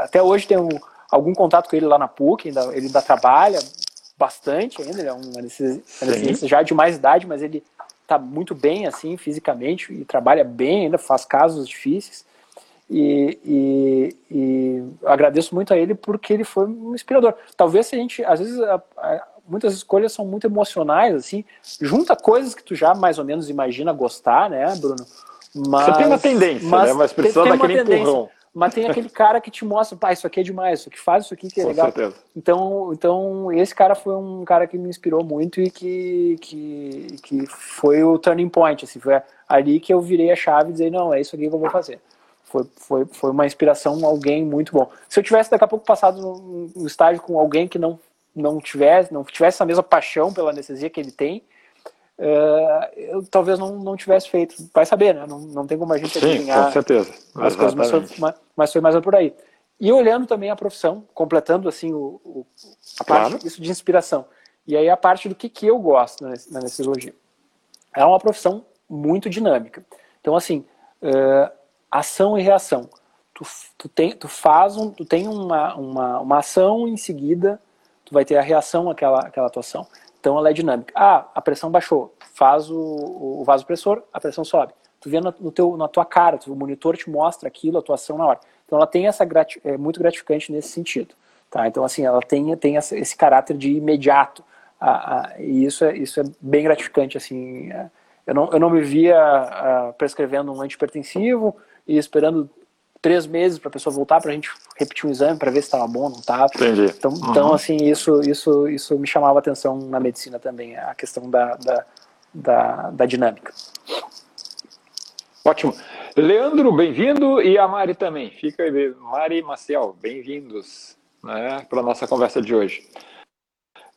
até hoje tenho algum contato com ele lá na PUC, ainda, ele ainda trabalha bastante ainda, ele é um anestesista já de mais idade, mas ele está muito bem assim fisicamente e trabalha bem, ainda faz casos difíceis. E, e, e agradeço muito a ele porque ele foi um inspirador. Talvez se a gente, às vezes, a, a, muitas escolhas são muito emocionais, assim, junta coisas que tu já mais ou menos imagina gostar, né, Bruno? Mas, Você tem uma tendência, mas, né? Mas precisa daquele empurrão mas tem aquele cara que te mostra, pá, isso aqui é demais, isso aqui faz isso aqui que é Com legal. Certeza. Então, então, esse cara foi um cara que me inspirou muito e que, que, que foi o turning point, assim, foi ali que eu virei a chave e dizer, não, é isso aqui que eu vou fazer. Foi, foi, foi uma inspiração, alguém muito bom. Se eu tivesse daqui a pouco passado no estágio com alguém que não, não tivesse, não tivesse essa mesma paixão pela anestesia que ele tem, uh, eu talvez não, não tivesse feito. Vai saber, né? Não, não tem como a gente Sim, com certeza. as coisas, mas foi, mas foi mais por aí. E olhando também a profissão, completando assim o, o a parte claro. isso de inspiração. E aí a parte do que, que eu gosto na, na anestesiologia. É uma profissão muito dinâmica. Então, assim, uh, ação e reação. Tu, tu, tem, tu faz um, tu tem uma, uma, uma ação em seguida, tu vai ter a reação àquela, àquela atuação. Então ela é dinâmica. Ah, a pressão baixou. Faz o, o vasopressor, a pressão sobe. Tu vê no, teu, na tua cara, o monitor te mostra aquilo, a atuação na hora. Então ela tem essa é muito gratificante nesse sentido. Tá? Então assim, ela tem, tem esse caráter de imediato. Ah, e isso é, isso é bem gratificante. Assim, é, eu, não, eu não me via ah, prescrevendo um antipertensivo e esperando três meses para a pessoa voltar para a gente repetir um exame para ver se estava bom ou não estava. Entendi. Então, uhum. então, assim, isso, isso, isso me chamava atenção na medicina também, a questão da, da, da, da dinâmica. Ótimo. Leandro, bem-vindo, e a Mari também. Fica aí, Mari e Maciel, bem-vindos né, para a nossa conversa de hoje.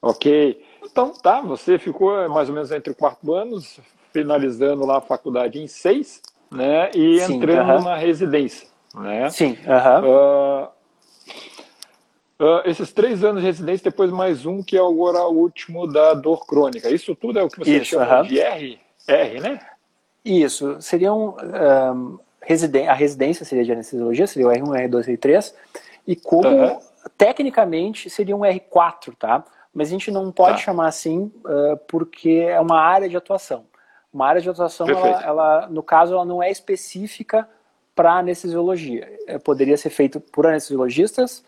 Ok. Então, tá, você ficou mais ou menos entre quatro anos, finalizando lá a faculdade em seis, né? E Sim, entrando uh -huh. na residência, né? Sim. Uh -huh. uh, esses três anos de residência, depois mais um, que é agora o último da dor crônica. Isso tudo é o que você Isso, chama de R, R, né? Isso. Seriam. Um, residen a residência seria de anestesiologia, seria o R1, R2, R3. E como, tecnicamente, seria um R4, tá? Mas a gente não pode tá. chamar assim uh, porque é uma área de atuação. Uma área de atuação, ela, ela, no caso, ela não é específica para anestesiologia. É, poderia ser feito por anestesiologistas,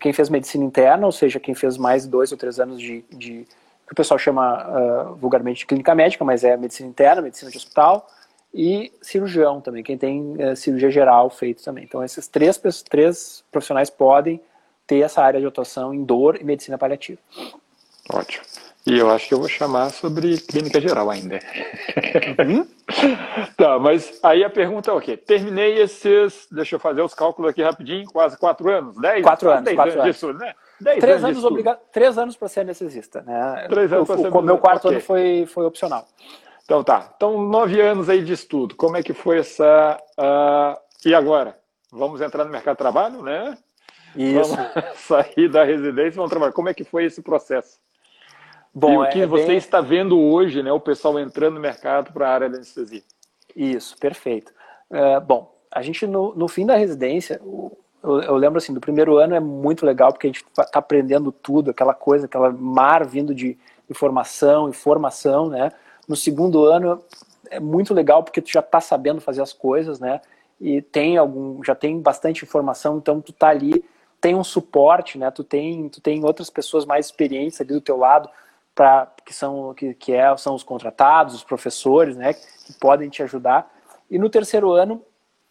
quem fez medicina interna, ou seja, quem fez mais dois ou três anos de, de que o pessoal chama uh, vulgarmente de clínica médica, mas é medicina interna, medicina de hospital, e cirurgião também, quem tem uh, cirurgia geral feito também. Então, esses três, três profissionais podem ter essa área de atuação em dor e medicina paliativa. Ótimo. E eu acho que eu vou chamar sobre clínica geral ainda. Uhum. tá, mas aí a pergunta é o quê? Terminei esses, deixa eu fazer os cálculos aqui rapidinho, quase quatro anos, dez? Quatro anos, dez quatro anos, anos. né? Dez três anos, anos obriga... Três anos para ser anestesista, né? Três anos para ser O meu quarto okay. ano foi, foi opcional. Então tá, então nove anos aí de estudo, como é que foi essa... Uh... E agora? Vamos entrar no mercado de trabalho, né? Isso. Vamos sair da residência e vamos trabalhar. Como é que foi esse processo? Bom, e o que é você bem... está vendo hoje, né, o pessoal entrando no mercado para a área da anestesia. Isso, perfeito. Uh, bom, a gente no, no fim da residência, eu, eu, lembro assim, do primeiro ano é muito legal porque a gente está aprendendo tudo, aquela coisa, aquela mar vindo de informação, informação, né? No segundo ano é muito legal porque tu já está sabendo fazer as coisas, né? E tem algum, já tem bastante informação, então tu tá ali, tem um suporte, né? Tu tem, tu tem outras pessoas mais experientes ali do teu lado que são que, que é, são os contratados, os professores, né, que podem te ajudar. E no terceiro ano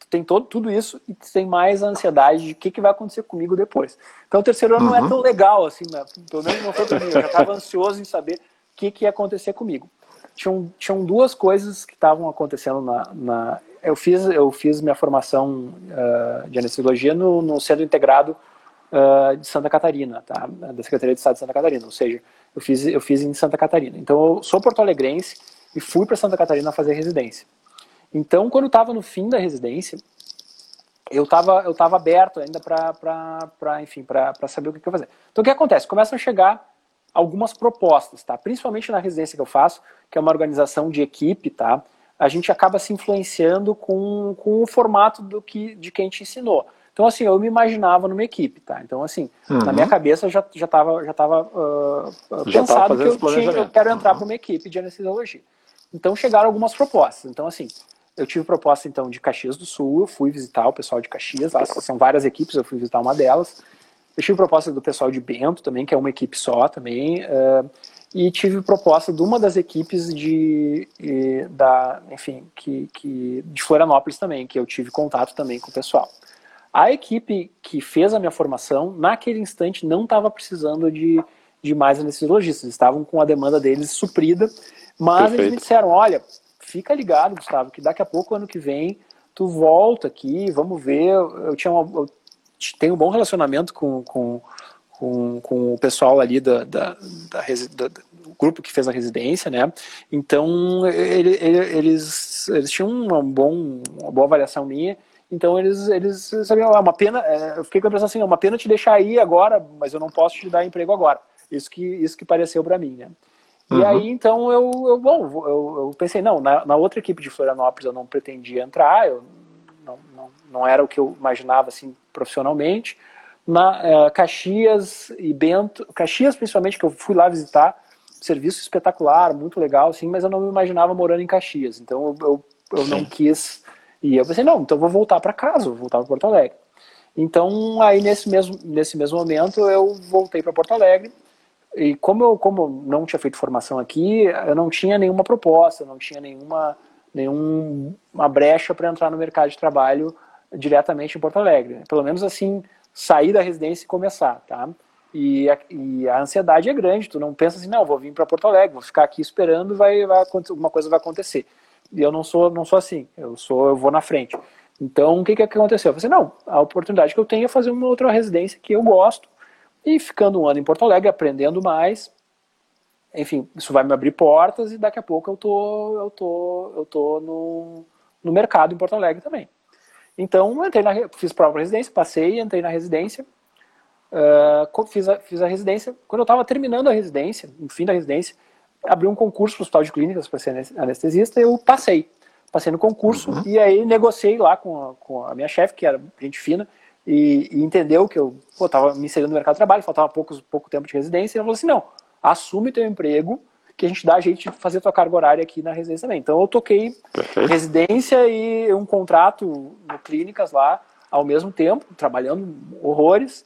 tem todo tudo isso e tem mais a ansiedade de o que, que vai acontecer comigo depois. Então o terceiro ano uhum. não é uhum. tão legal assim, né? pelo menos não foi para mim. Eu já estava ansioso em saber o que, que ia acontecer comigo. Tinham, tinham duas coisas que estavam acontecendo na, na, eu fiz eu fiz minha formação uh, de anestesiologia no, no centro integrado uh, de Santa Catarina, tá? da Secretaria de Estado de Santa Catarina, ou seja, eu fiz, eu fiz em Santa Catarina. Então eu sou porto-alegrense e fui para Santa Catarina fazer residência. Então, quando eu estava no fim da residência, eu estava eu tava aberto ainda para enfim para saber o que, que eu fazer. Então, o que acontece? Começam a chegar algumas propostas, tá? Principalmente na residência que eu faço, que é uma organização de equipe, tá? A gente acaba se influenciando com, com o formato do que de quem te ensinou. Então, assim, eu me imaginava numa equipe, tá? Então, assim, uhum. na minha cabeça já já estava já tava, uh, já pensado que eu, tinha, eu quero entrar uhum. para uma equipe de anestesiologia. Então, chegaram algumas propostas. Então, assim, eu tive proposta, então, de Caxias do Sul, eu fui visitar o pessoal de Caxias, lá são várias equipes, eu fui visitar uma delas. Eu tive proposta do pessoal de Bento também, que é uma equipe só também. Uh, e tive proposta de uma das equipes de, de da, enfim, que, que, de Florianópolis também, que eu tive contato também com o pessoal. A equipe que fez a minha formação, naquele instante, não estava precisando de, de mais anestesiologistas, estavam com a demanda deles suprida, mas Perfeito. eles me disseram, olha, fica ligado, Gustavo, que daqui a pouco, ano que vem, tu volta aqui, vamos ver, eu, tinha uma, eu tenho um bom relacionamento com, com, com, com o pessoal ali da, da, da, da, do grupo que fez a residência, né? Então ele, ele, eles, eles tinham uma, bom, uma boa avaliação minha então eles, eles sabiam, é uma pena, é, eu fiquei com a impressão assim, é uma pena te deixar aí agora, mas eu não posso te dar emprego agora. Isso que, isso que pareceu para mim, né? Uhum. E aí, então, eu, eu bom, eu, eu, pensei, não, na, na, outra equipe de Florianópolis eu não pretendia entrar, eu não, não, não era o que eu imaginava, assim, profissionalmente. Na é, Caxias e Bento, Caxias principalmente, que eu fui lá visitar, serviço espetacular, muito legal, assim, mas eu não me imaginava morando em Caxias, então eu, eu, eu não quis e eu pensei, não, então vou voltar para casa, vou voltar para Porto Alegre. Então, aí nesse mesmo, nesse mesmo momento, eu voltei para Porto Alegre. E como eu como não tinha feito formação aqui, eu não tinha nenhuma proposta, não tinha nenhuma, nenhuma brecha para entrar no mercado de trabalho diretamente em Porto Alegre. Pelo menos assim, sair da residência e começar, tá? E a, e a ansiedade é grande, tu não pensa assim, não, vou vir para Porto Alegre, vou ficar aqui esperando vai, vai, alguma coisa vai acontecer. E eu não sou, não sou assim. Eu sou, eu vou na frente. Então, o que, que aconteceu? Eu falei, não, a oportunidade que eu tenho é fazer uma outra residência que eu gosto. E ficando um ano em Porto Alegre, aprendendo mais, enfim, isso vai me abrir portas e daqui a pouco eu tô, eu tô, eu tô no, no mercado em Porto Alegre também. Então, entrei na, fiz prova para residência, passei, entrei na residência, uh, fiz, a, fiz a residência. Quando eu estava terminando a residência, no fim da residência, abri um concurso para o Hospital de Clínicas para ser anestesista, eu passei. Passei no concurso uhum. e aí negociei lá com a, com a minha chefe, que era gente fina, e, e entendeu que eu estava me inserindo no mercado de trabalho, faltava poucos, pouco tempo de residência, e ela falou assim, não, assume teu emprego, que a gente dá a de fazer tua carga horária aqui na residência também. Então eu toquei Perfeito. residência e um contrato no clínicas lá ao mesmo tempo, trabalhando horrores.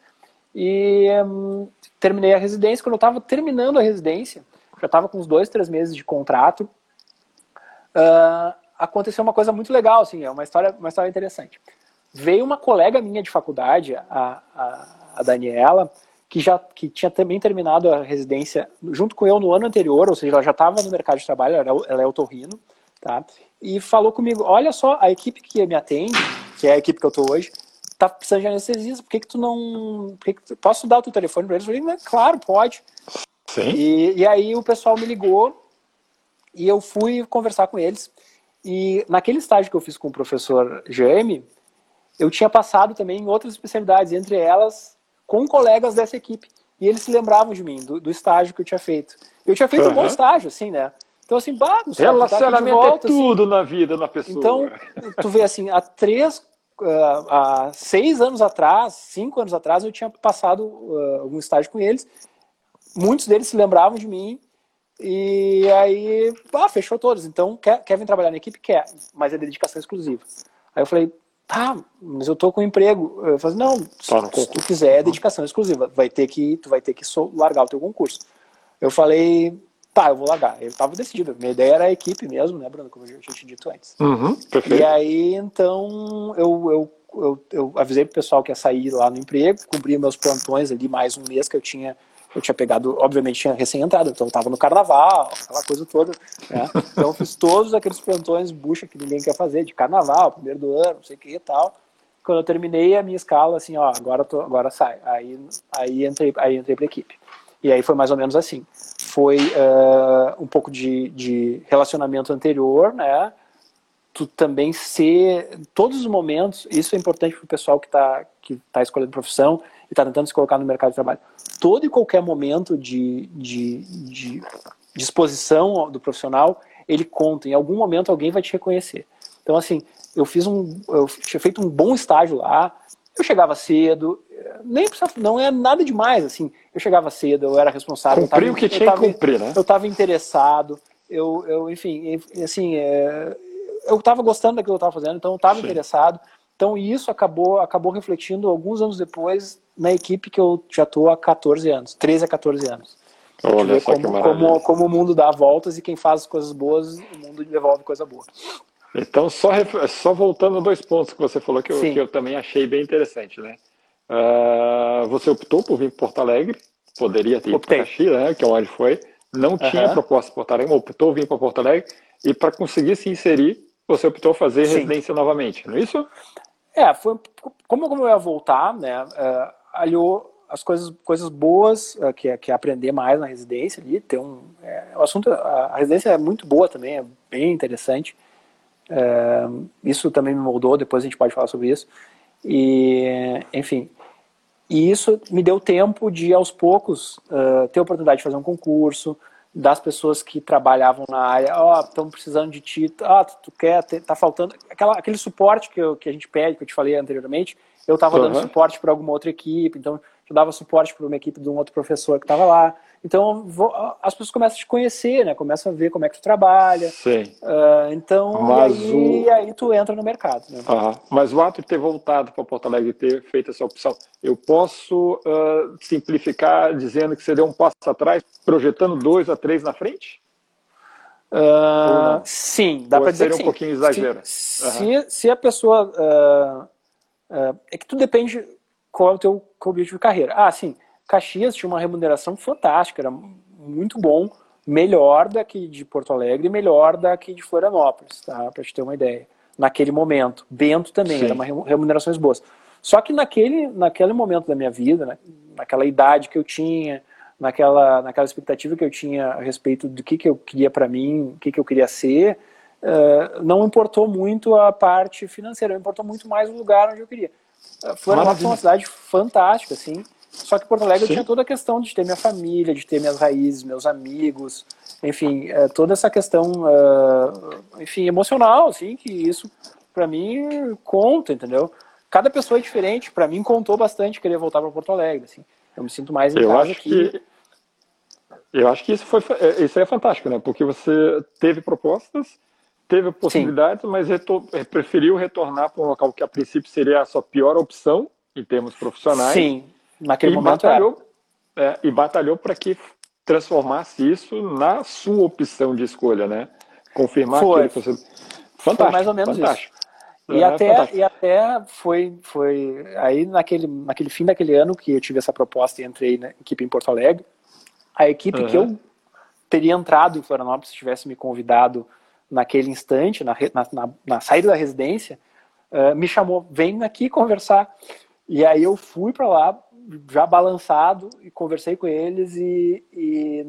E hum, terminei a residência. Quando eu estava terminando a residência, já estava com uns dois, três meses de contrato, uh, aconteceu uma coisa muito legal, assim, é uma história, uma história interessante. Veio uma colega minha de faculdade, a, a, a Daniela, que já que tinha também terminado a residência junto com eu no ano anterior, ou seja, ela já estava no mercado de trabalho, ela, ela é otorrino, tá? E falou comigo, olha só, a equipe que me atende, que é a equipe que eu estou hoje, tá precisando de anestesista, por que que tu não... Que que tu, posso dar o teu telefone para eles? Eu falei, claro, pode. Sim. E, e aí o pessoal me ligou e eu fui conversar com eles. E naquele estágio que eu fiz com o professor Jaime, eu tinha passado também em outras especialidades, entre elas com colegas dessa equipe. E eles se lembravam de mim, do, do estágio que eu tinha feito. Eu tinha feito uhum. um bom estágio, assim, né? Então, assim, bah, Relacionamento tá volta, é tudo assim. na vida da pessoa. Então, tu vê assim, há três, uh, há seis anos atrás, cinco anos atrás, eu tinha passado uh, algum estágio com eles. Muitos deles se lembravam de mim. E aí, ah, fechou todos. Então, quer, quer vir trabalhar na equipe? Quer, mas é dedicação exclusiva. Aí eu falei, tá, mas eu tô com emprego. Eu falei, não, se, tu quiser é dedicação exclusiva, vai ter que, tu vai ter que largar o teu concurso. Eu falei, tá, eu vou largar. Eu tava decidido. Minha ideia era a equipe mesmo, né, Bruno, como eu já tinha dito antes. Uhum, e aí, então, eu, eu, eu, eu avisei pro pessoal que ia sair lá no emprego, cumpri meus plantões ali mais um mês que eu tinha eu tinha pegado, obviamente tinha recém-entrado, então eu tava no carnaval, aquela coisa toda, né? Então eu fiz todos aqueles plantões bucha que ninguém quer fazer, de carnaval, primeiro do ano, não sei o que e tal. Quando eu terminei a minha escala, assim, ó, agora, tô, agora sai. Aí, aí entrei, aí entrei pra equipe. E aí foi mais ou menos assim. Foi uh, um pouco de, de relacionamento anterior, né? Tu também ser, todos os momentos, isso é importante para o pessoal que está que tá escolhendo profissão e está tentando se colocar no mercado de trabalho todo e qualquer momento de, de, de disposição do profissional, ele conta. Em algum momento alguém vai te reconhecer. Então, assim, eu fiz um. Eu tinha feito um bom estágio lá, eu chegava cedo, nem precisava, não é nada demais, assim. Eu chegava cedo, eu era responsável. Cumpri o que tinha tava, que cumprir, né? Eu estava interessado, eu, eu, enfim, assim, é, eu estava gostando daquilo que eu estava fazendo, então eu estava interessado. Então isso acabou, acabou refletindo alguns anos depois na equipe que eu já estou há 14 anos, 13 a 14 anos. Olha só como, como, como, o mundo dá voltas e quem faz as coisas boas, o mundo devolve coisa boa. Então, só, só voltando a dois pontos que você falou que eu, que eu também achei bem interessante, né? Uh, você optou por vir para Porto Alegre, poderia ter ido para Caxias, né, que é onde foi, não tinha uhum. proposta para Porto Alegre, optou vir para Porto Alegre, e para conseguir se inserir, você optou fazer Sim. residência novamente, não é isso? É, foi como, como eu ia voltar, né? Uh, aliou as coisas, coisas boas, uh, que, é, que é aprender mais na residência ali, ter um. É, o assunto, a, residência é muito boa também, é bem interessante. Uh, isso também me moldou, depois a gente pode falar sobre isso. E, enfim. E isso me deu tempo de, aos poucos, uh, ter a oportunidade de fazer um concurso, das pessoas que trabalhavam na área, ó, oh, estamos precisando de ti, ah, tu, tu quer, tá faltando, aquela, aquele suporte que, eu, que a gente pede, que eu te falei anteriormente, eu estava uhum. dando suporte para alguma outra equipe, então eu dava suporte para uma equipe de um outro professor que estava lá. Então vou, as pessoas começam a te conhecer, né? Começam a ver como é que tu trabalha. Sim. Uh, então, Mas e aí, o... aí, tu entra no mercado. Né? Uhum. Mas o ato de ter voltado para Porto Alegre e ter feito essa opção, eu posso uh, simplificar dizendo que você deu um passo atrás, projetando dois a três na frente? Uh, sim, dá para dizer que um sim. pouquinho exagero. Se, uhum. se, se, a pessoa é que tudo depende qual é o teu objetivo de carreira. Ah, sim, Caxias tinha uma remuneração fantástica, era muito bom, melhor daqui de Porto Alegre, melhor daqui de Florianópolis, tá? Para te ter uma ideia. Naquele momento. Bento também, sim. era uma remunerações boas. Só que naquele, naquele momento da minha vida, né, naquela idade que eu tinha, naquela, naquela expectativa que eu tinha a respeito do que, que eu queria para mim, o que, que eu queria ser, uh, não importou muito a parte financeira, importou muito mais o lugar onde eu queria. Uh, Florianópolis é uma cidade fantástica, assim, só que Porto Alegre Sim. eu tinha toda a questão de ter minha família, de ter minhas raízes, meus amigos, enfim, uh, toda essa questão, enfim, emocional, assim, que isso para mim conta, entendeu? Cada pessoa é diferente, para mim contou bastante querer voltar para Porto Alegre, assim. Eu me sinto mais em eu casa acho aqui. Que eu acho que isso, foi, isso é fantástico, né? Porque você teve propostas, teve possibilidades, Sim. mas retor é, preferiu retornar para um local que a princípio seria a sua pior opção em termos profissionais. Sim, naquele e momento batalhou, é, e batalhou para que transformasse isso na sua opção de escolha, né? Confirmar foi. que você... Fantástico, foi mais ou menos fantástico. isso. E, é, até, e até foi, foi aí naquele, naquele fim daquele ano que eu tive essa proposta e entrei na equipe em Porto Alegre, a equipe uhum. que eu teria entrado em Florianópolis se tivesse me convidado naquele instante, na, na, na saída da residência, uh, me chamou, vem aqui conversar. E aí eu fui para lá, já balançado, e conversei com eles, e, e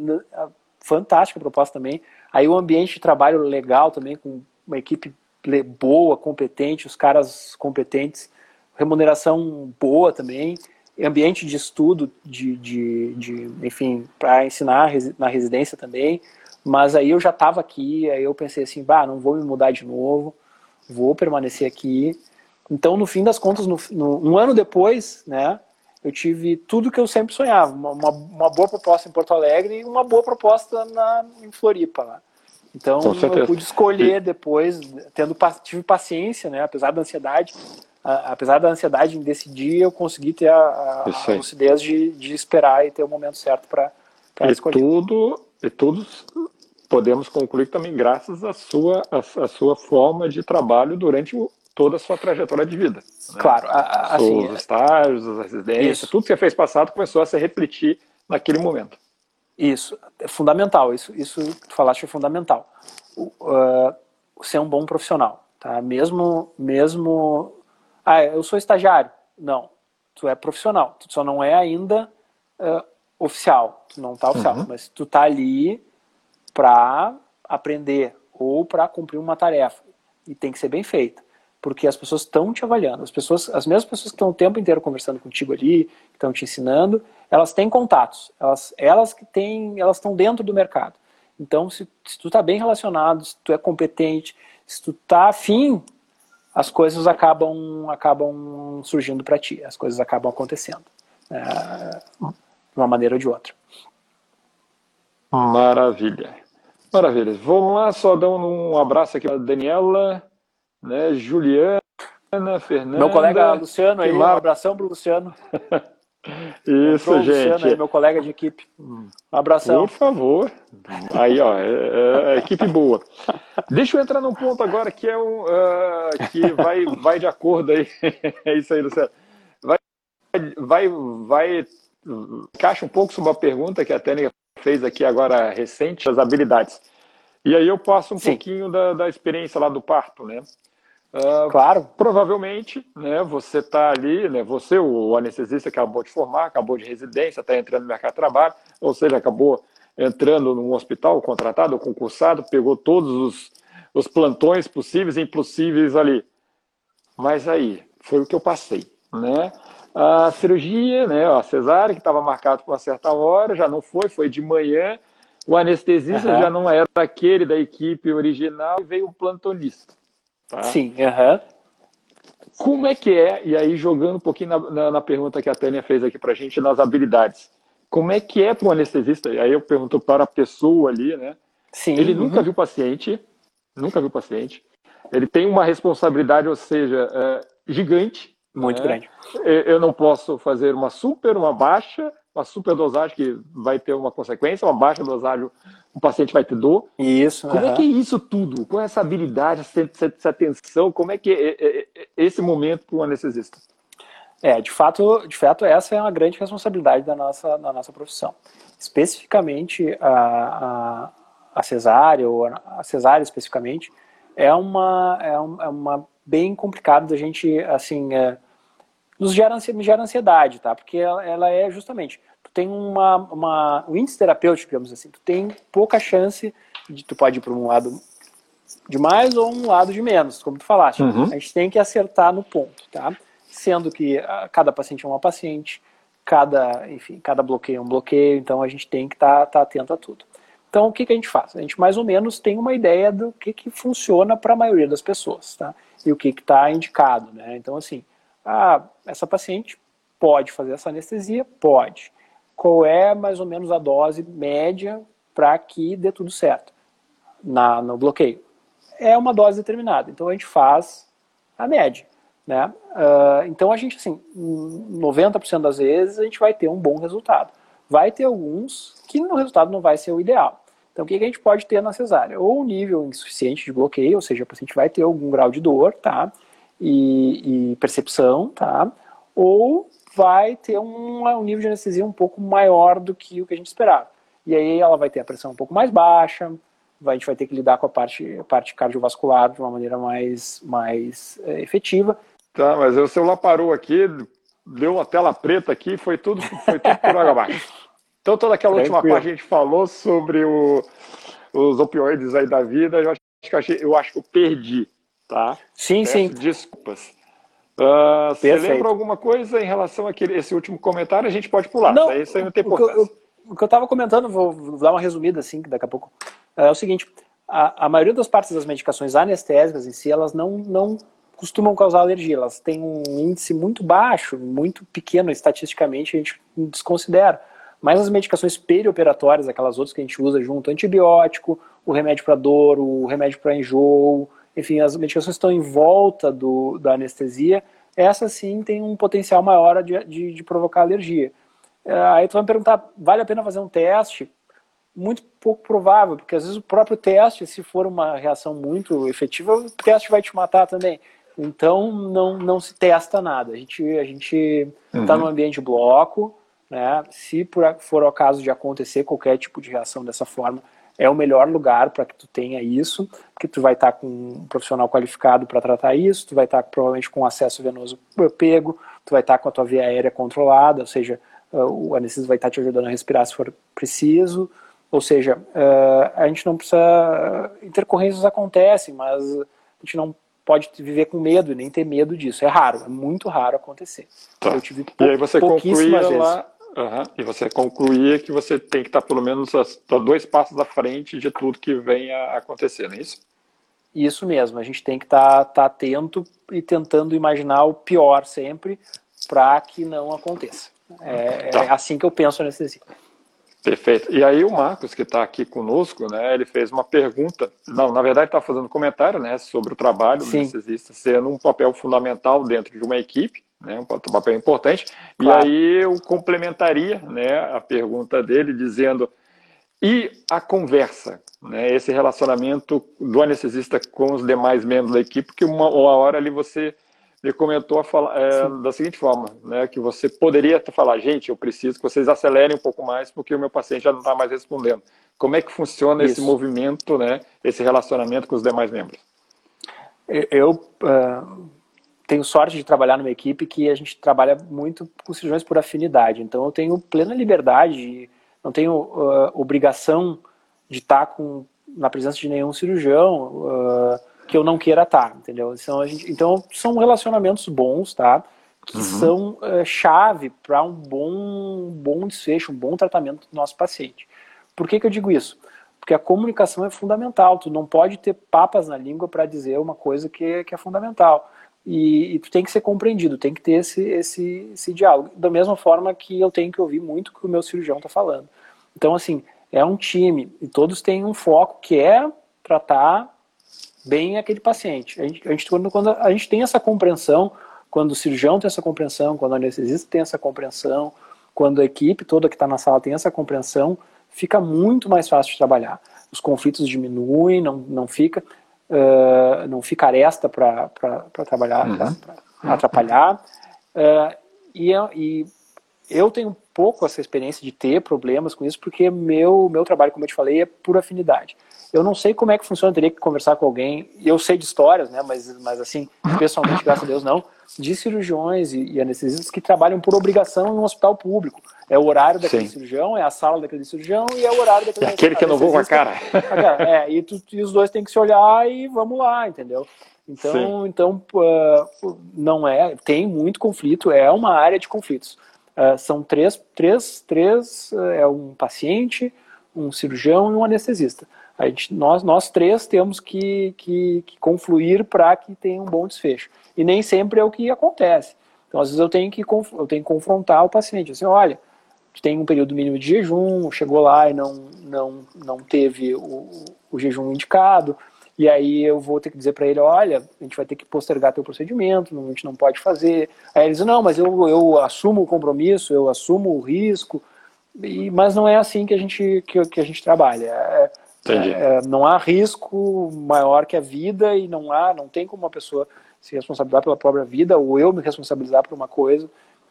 fantástica proposta também. Aí o ambiente de trabalho legal também, com uma equipe boa, competente, os caras competentes, remuneração boa também ambiente de estudo, de, de, de enfim, para ensinar na residência também. Mas aí eu já estava aqui, aí eu pensei assim, bah, não vou me mudar de novo, vou permanecer aqui. Então, no fim das contas, no, no, um ano depois, né, eu tive tudo que eu sempre sonhava, uma, uma, uma boa proposta em Porto Alegre e uma boa proposta na, em Floripa. Lá. Então, eu pude escolher depois, tendo tive paciência, né, apesar da ansiedade, apesar da ansiedade em decidir, eu consegui ter a, a, a lucidez de, de esperar e ter o momento certo para escolher. Tudo, e todos podemos concluir também graças à sua, à, à sua forma de trabalho durante o, toda a sua trajetória de vida. Né? Claro. A, assim, Os estágios, as residências, isso. tudo que você fez passado começou a se refletir naquele momento. Isso, é fundamental. Isso, isso que tu falaste é fundamental. Uh, ser um bom profissional, tá? Mesmo, mesmo ah, eu sou estagiário. Não, tu é profissional. Tu só não é ainda uh, oficial. Tu não tá oficial, uhum. mas tu tá ali para aprender ou para cumprir uma tarefa. E tem que ser bem feita. Porque as pessoas estão te avaliando. As pessoas, as mesmas pessoas que estão o tempo inteiro conversando contigo ali, que estão te ensinando, elas têm contatos. Elas, elas que têm, elas estão dentro do mercado. Então, se, se tu está bem relacionado, se tu é competente, se tu tá afim as coisas acabam, acabam surgindo para ti, as coisas acabam acontecendo né, de uma maneira ou de outra. Maravilha. Maravilha. Vamos lá, só dando um abraço aqui para Daniela, né, Juliana, Fernanda. Meu colega Luciano aí, um abração para o Luciano. Isso, gente. Luciano aí, meu colega de equipe. Um abração. Por favor. Aí, ó, é, é, é, equipe boa. Deixa eu entrar num ponto agora que é um uh, que vai, vai de acordo aí. é isso aí, Luciano. Vai, vai, vai encaixa um pouco sobre uma pergunta que a Tênica fez aqui agora recente, as habilidades. E aí eu passo um Sim. pouquinho da, da experiência lá do parto, né? Uh, claro. Provavelmente, né, você está ali, né, você, o anestesista, acabou de formar, acabou de residência, está entrando no mercado de trabalho, ou seja, acabou entrando num hospital contratado concursado, pegou todos os, os plantões possíveis e impossíveis ali. Mas aí, foi o que eu passei, né? A cirurgia, né, a cesárea, que estava marcado para uma certa hora, já não foi, foi de manhã, o anestesista uhum. já não era aquele da equipe original e veio o plantonista. Tá? Sim, aham. Uhum. Como é que é, e aí jogando um pouquinho na, na, na pergunta que a Tânia fez aqui para a gente, nas habilidades, como é que é para o anestesista? Aí eu pergunto para a pessoa ali, né? Sim. Ele uhum. nunca viu paciente, nunca viu paciente. Ele tem uma responsabilidade, ou seja, é, gigante. Muito né? grande. Eu não posso fazer uma super, uma baixa, uma super dosagem que vai ter uma consequência, uma baixa dosagem o paciente vai ter dor. Isso. Como é que é isso tudo? Com essa habilidade, essa, essa atenção, como é que é, é, é esse momento para o anestesista? É, de fato, de fato, essa é uma grande responsabilidade da nossa, da nossa profissão. Especificamente a, a, a cesárea, ou a cesárea especificamente, é uma, é, um, é uma bem complicado da gente, assim, é, nos gera, me gera ansiedade, tá? Porque ela, ela é justamente, tu tem uma, uma, um índice terapêutico, digamos assim, tu tem pouca chance de tu pode ir para um lado de mais ou um lado de menos, como tu falaste. Uhum. A gente tem que acertar no ponto, tá? Sendo que ah, cada paciente é uma paciente, cada, enfim, cada bloqueio é um bloqueio, então a gente tem que estar tá, tá atento a tudo. Então, o que, que a gente faz? A gente mais ou menos tem uma ideia do que, que funciona para a maioria das pessoas, tá? E o que está indicado, né? Então, assim, ah, essa paciente pode fazer essa anestesia? Pode. Qual é mais ou menos a dose média para que dê tudo certo na, no bloqueio? É uma dose determinada. Então, a gente faz a média. Né? Uh, então a gente, assim, 90% das vezes a gente vai ter um bom resultado. Vai ter alguns que o resultado não vai ser o ideal. Então, o que a gente pode ter na cesárea? Ou um nível insuficiente de bloqueio, ou seja, o paciente vai ter algum grau de dor, tá? E, e percepção, tá? Ou vai ter um, um, nível de anestesia um pouco maior do que o que a gente esperava. E aí ela vai ter a pressão um pouco mais baixa, vai, a gente vai ter que lidar com a parte, a parte cardiovascular de uma maneira mais, mais é, efetiva. Tá, mas o celular parou aqui, deu uma tela preta aqui, foi tudo, foi tudo por água abaixo. Então, toda aquela Tranquilo. última parte a gente falou sobre o, os opioides aí da vida, eu acho, que eu, achei, eu acho que eu perdi, tá? Sim, Peço sim. Desculpas. Uh, você lembra alguma coisa em relação a esse último comentário? A gente pode pular. Não, isso aí não tem importância. O que eu estava comentando, vou, vou, dar uma resumida assim, daqui a pouco. É o seguinte: a, a maioria das partes das medicações anestésicas em si, elas não, não costumam causar alergia. Elas têm um índice muito baixo, muito pequeno estatisticamente, a gente desconsidera. Mas as medicações perioperatórias, aquelas outras que a gente usa junto, antibiótico, o remédio para dor, o remédio para enjoo, enfim, as medicações estão em volta do, da anestesia, essa sim tem um potencial maior de, de, de provocar alergia. É, aí tu vai me perguntar, vale a pena fazer um teste? Muito pouco provável, porque às vezes o próprio teste, se for uma reação muito efetiva, o teste vai te matar também. Então não, não se testa nada. A gente a gente está uhum. no ambiente bloco, né? Se por, for o caso de acontecer qualquer tipo de reação dessa forma, é o melhor lugar para que tu tenha isso, porque tu vai estar tá com um profissional qualificado para tratar isso, tu vai estar tá, provavelmente com acesso venoso pego, tu vai estar tá com a tua via aérea controlada, ou seja, uh, o anestesista vai estar tá te ajudando a respirar se for preciso, ou seja, uh, a gente não precisa, intercorrências acontecem, mas a gente não pode viver com medo e nem ter medo disso, é raro, é muito raro acontecer. Tá. Eu tive pou, e aí você concluía lá Uhum. E você concluía que você tem que estar pelo menos dois passos à frente de tudo que venha a acontecer, não é isso? Isso mesmo, a gente tem que estar, estar atento e tentando imaginar o pior sempre para que não aconteça. É, tá. é, assim que eu penso nesse exercício. Perfeito. E aí o Marcos, que está aqui conosco, né, ele fez uma pergunta, não, na verdade está fazendo um comentário né, sobre o trabalho Sim. do anestesista sendo um papel fundamental dentro de uma equipe, né, um papel importante. Claro. E aí eu complementaria né, a pergunta dele dizendo: e a conversa, né, esse relacionamento do anestesista com os demais membros da equipe, que uma, uma hora ali você me comentou a falar, é, da seguinte forma, né, que você poderia falar, gente, eu preciso que vocês acelerem um pouco mais porque o meu paciente já não está mais respondendo. Como é que funciona Isso. esse movimento, né, esse relacionamento com os demais membros? Eu uh, tenho sorte de trabalhar numa equipe que a gente trabalha muito com cirurgiões por afinidade. Então eu tenho plena liberdade, não tenho uh, obrigação de estar com, na presença de nenhum cirurgião uh, que eu não queira estar, entendeu? Então, gente, então são relacionamentos bons, tá? Que uhum. são uh, chave para um bom, bom desfecho, um bom tratamento do nosso paciente. Por que, que eu digo isso? Porque a comunicação é fundamental. Tu não pode ter papas na língua para dizer uma coisa que, que é fundamental. E, e, tu tem que ser compreendido, tem que ter esse, esse, esse diálogo. Da mesma forma que eu tenho que ouvir muito o que o meu cirurgião está falando. Então, assim, é um time e todos têm um foco que é tratar bem aquele paciente. A gente, a gente, quando, a gente tem essa compreensão, quando o cirurgião tem essa compreensão, quando o anestesista tem essa compreensão, quando a equipe toda que está na sala tem essa compreensão, fica muito mais fácil de trabalhar. Os conflitos diminuem, não, não fica uh, não fica aresta para trabalhar, uhum. atrapalhar. Uh, e, e eu tenho um pouco essa experiência de ter problemas com isso, porque meu, meu trabalho, como eu te falei, é por afinidade. Eu não sei como é que funciona, teria que conversar com alguém. Eu sei de histórias, né? Mas, mas assim, pessoalmente, graças a Deus, não. De cirurgiões e, e anestesistas que trabalham por obrigação em um hospital público. É o horário daquele Sim. cirurgião, é a sala daquele cirurgião e é o horário daquele. É aquele que eu não vou com a cara. É, e, tu, e, os dois têm que se olhar e vamos lá, entendeu? Então, então uh, não é, tem muito conflito, é uma área de conflitos. Uh, são três, três, três, uh, é um paciente, um cirurgião e um anestesista. A gente, nós, nós três temos que, que, que confluir para que tenha um bom desfecho. E nem sempre é o que acontece. Então, às vezes, eu tenho que, eu tenho que confrontar o paciente. Assim, olha, tem um período mínimo de jejum, chegou lá e não, não, não teve o, o jejum indicado, e aí eu vou ter que dizer para ele, olha, a gente vai ter que postergar teu procedimento, a gente não pode fazer. Aí ele diz, não, mas eu, eu assumo o compromisso, eu assumo o risco, e, mas não é assim que a gente, que, que a gente trabalha. É, é, não há risco maior que a vida e não há, não tem como uma pessoa se responsabilizar pela própria vida ou eu me responsabilizar por uma coisa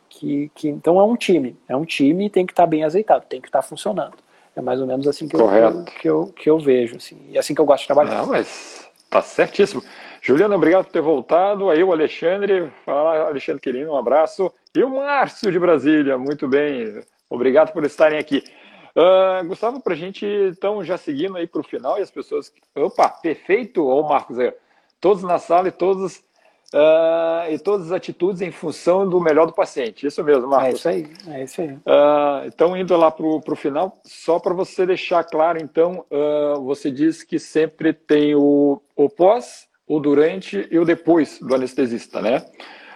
que, que então é um time, é um time e tem que estar tá bem azeitado, tem que estar tá funcionando. É mais ou menos assim que, Correto. eu, que, eu, que eu vejo, assim, e é assim que eu gosto de trabalhar. Não, mas tá certíssimo. Juliana, obrigado por ter voltado. Aí o Alexandre, fala Alexandre Quirino, um abraço. E o Márcio de Brasília, muito bem. Obrigado por estarem aqui. Uh, Gustavo, para a gente, então, já seguindo aí para o final e as pessoas. Opa, perfeito, ô Marcos, aí. todos na sala e todos uh, e todas as atitudes em função do melhor do paciente. Isso mesmo, Marcos. É isso aí, é isso aí. Uh, então, indo lá para o final, só para você deixar claro, então, você diz que sempre tem o, o pós, o durante e o depois do anestesista, né?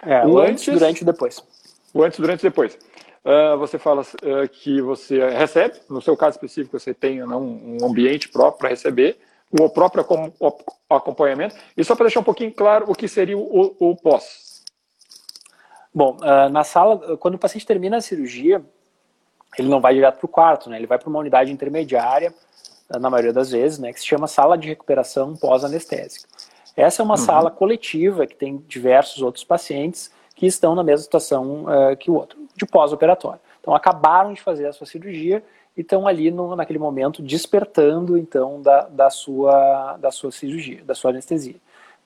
É, o antes, durante e depois. O antes, durante e depois. Uh, você fala uh, que você recebe, no seu caso específico, você tem não, um ambiente próprio para receber, o próprio acompanhamento. E só para deixar um pouquinho claro o que seria o, o pós. Bom, uh, na sala, quando o paciente termina a cirurgia, ele não vai direto para o quarto, né? ele vai para uma unidade intermediária, na maioria das vezes, né, que se chama sala de recuperação pós-anestésica. Essa é uma uhum. sala coletiva que tem diversos outros pacientes que estão na mesma situação uh, que o outro, de pós-operatório. Então, acabaram de fazer a sua cirurgia e estão ali no, naquele momento despertando, então, da, da, sua, da sua cirurgia, da sua anestesia.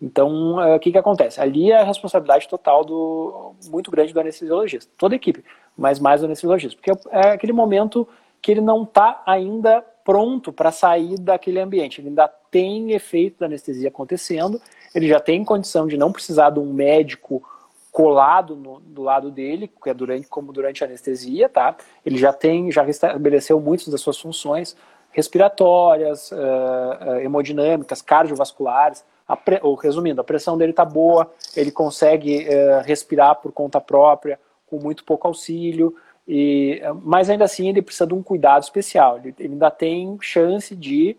Então, uh, o que, que acontece? Ali é a responsabilidade total do muito grande do anestesiologista, toda a equipe, mas mais do anestesiologista, porque é aquele momento que ele não está ainda pronto para sair daquele ambiente, ele ainda tem efeito da anestesia acontecendo, ele já tem condição de não precisar de um médico colado no, do lado dele, que é durante, como durante a anestesia, tá? Ele já tem, já restabeleceu muitas das suas funções respiratórias, uh, hemodinâmicas, cardiovasculares. Pre, ou resumindo, a pressão dele está boa, ele consegue uh, respirar por conta própria, com muito pouco auxílio, e, mas ainda assim ele precisa de um cuidado especial. Ele, ele ainda tem chance de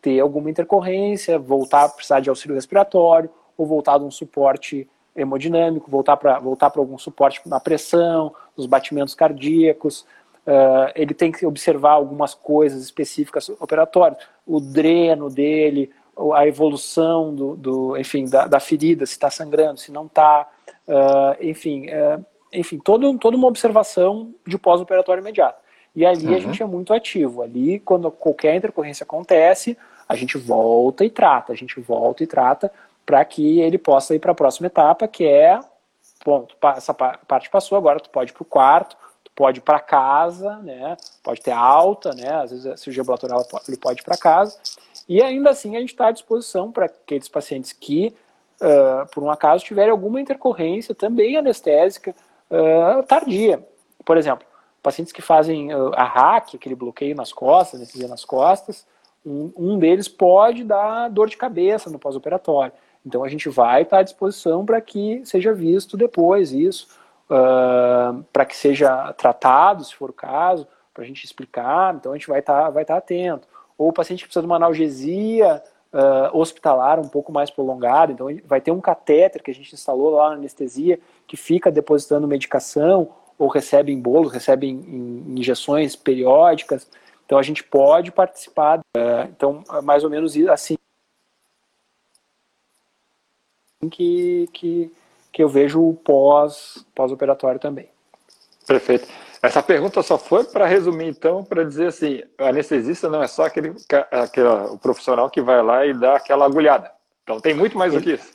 ter alguma intercorrência, voltar a precisar de auxílio respiratório, ou voltar de um suporte hemodinâmico, voltar para voltar algum suporte na pressão, nos batimentos cardíacos. Uh, ele tem que observar algumas coisas específicas operatórias, o dreno dele, a evolução do, do enfim, da, da, ferida, se está sangrando, se não está, uh, enfim, uh, enfim, todo, toda uma observação de pós-operatório imediato. E ali uhum. a gente é muito ativo. Ali, quando qualquer intercorrência acontece, a gente volta e trata, a gente volta e trata, para que ele possa ir para a próxima etapa, que é, ponto, essa parte passou, agora tu pode ir para o quarto, tu pode ir para casa, né, pode ter alta, né, às vezes a cirurgia ambulatorial ele pode ir para casa, e ainda assim a gente está à disposição para aqueles pacientes que, uh, por um acaso, tiverem alguma intercorrência também anestésica uh, tardia. Por exemplo, pacientes que fazem uh, a hack, aquele bloqueio nas costas, anestesia nas costas, um, um deles pode dar dor de cabeça no pós-operatório. Então a gente vai estar à disposição para que seja visto depois isso, uh, para que seja tratado, se for o caso, para a gente explicar. Então a gente vai estar, vai estar atento. Ou o paciente que precisa de uma analgesia uh, hospitalar um pouco mais prolongada, então vai ter um catéter que a gente instalou lá na anestesia que fica depositando medicação ou recebe em bolo, recebe em, em injeções periódicas. Então a gente pode participar. Uh, então, mais ou menos assim que, que, que eu vejo o pós, pós-operatório também. Perfeito. Essa pergunta só foi para resumir, então, para dizer assim: o anestesista não é só aquele, aquele o profissional que vai lá e dá aquela agulhada. Então, tem muito mais ele, do que isso.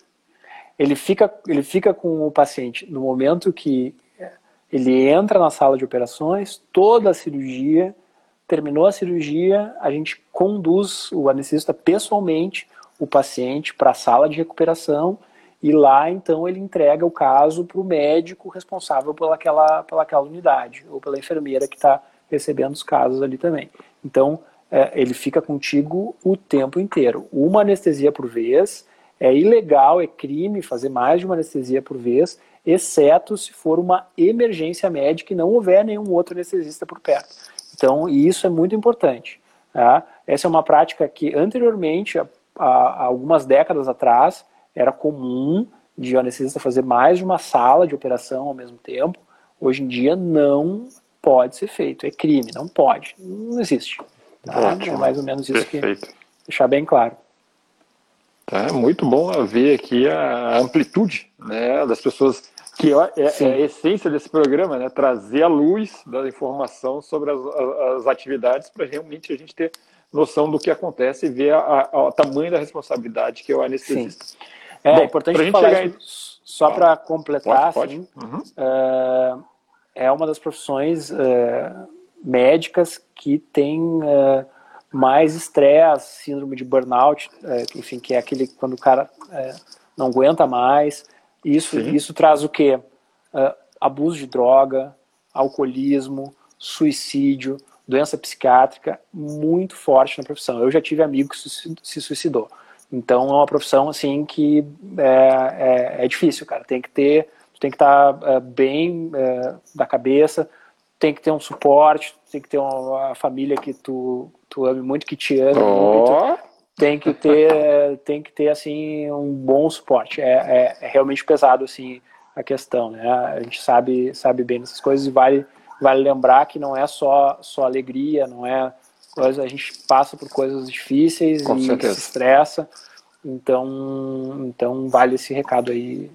Ele fica, ele fica com o paciente no momento que ele entra na sala de operações, toda a cirurgia, terminou a cirurgia, a gente conduz o anestesista pessoalmente o paciente para a sala de recuperação e lá então ele entrega o caso para o médico responsável pelaquela, pelaquela unidade ou pela enfermeira que está recebendo os casos ali também. Então é, ele fica contigo o tempo inteiro. Uma anestesia por vez é ilegal, é crime fazer mais de uma anestesia por vez, exceto se for uma emergência médica e não houver nenhum outro anestesista por perto. Então isso é muito importante. Tá? Essa é uma prática que anteriormente, há, há algumas décadas atrás, era comum de anestesista fazer mais de uma sala de operação ao mesmo tempo. Hoje em dia não pode ser feito, é crime, não pode, não existe. Tá? É mais ou menos isso Perfeito. que deixar bem claro. Tá, muito bom ver aqui a amplitude né, das pessoas, que é, é, é a essência desse programa, né, trazer a luz da informação sobre as, as atividades para realmente a gente ter noção do que acontece e ver o tamanho da responsabilidade que é o anestesista. Sim. É, Bom, importante gente falar chegar isso, só para completar, pode, assim, pode. Uhum. Uh, é uma das profissões uh, médicas que tem uh, mais estresse, síndrome de burnout, enfim, que é aquele quando o cara não aguenta mais. Isso, isso traz o quê? abuso de droga, alcoolismo, suicídio, doença psiquiátrica muito forte na profissão. Eu já tive amigo que se suicidou. Então é uma profissão assim que é, é, é difícil, cara. Tem que ter, tem que estar tá, é, bem é, da cabeça, tem que ter um suporte, tem que ter uma, família que tu, tu ame muito, que te ama oh. muito. Tem que ter, tem que ter assim um bom suporte. É, é, é, realmente pesado assim a questão, né? A gente sabe sabe bem dessas coisas e vale vale lembrar que não é só só alegria, não é a gente passa por coisas difíceis Com e certeza. se estressa. Então, então vale esse recado aí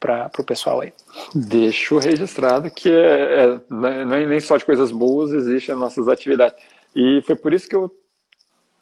para o pessoal aí. Deixo registrado que é, é, não é nem só de coisas boas existem as nossas atividades. E foi por isso que eu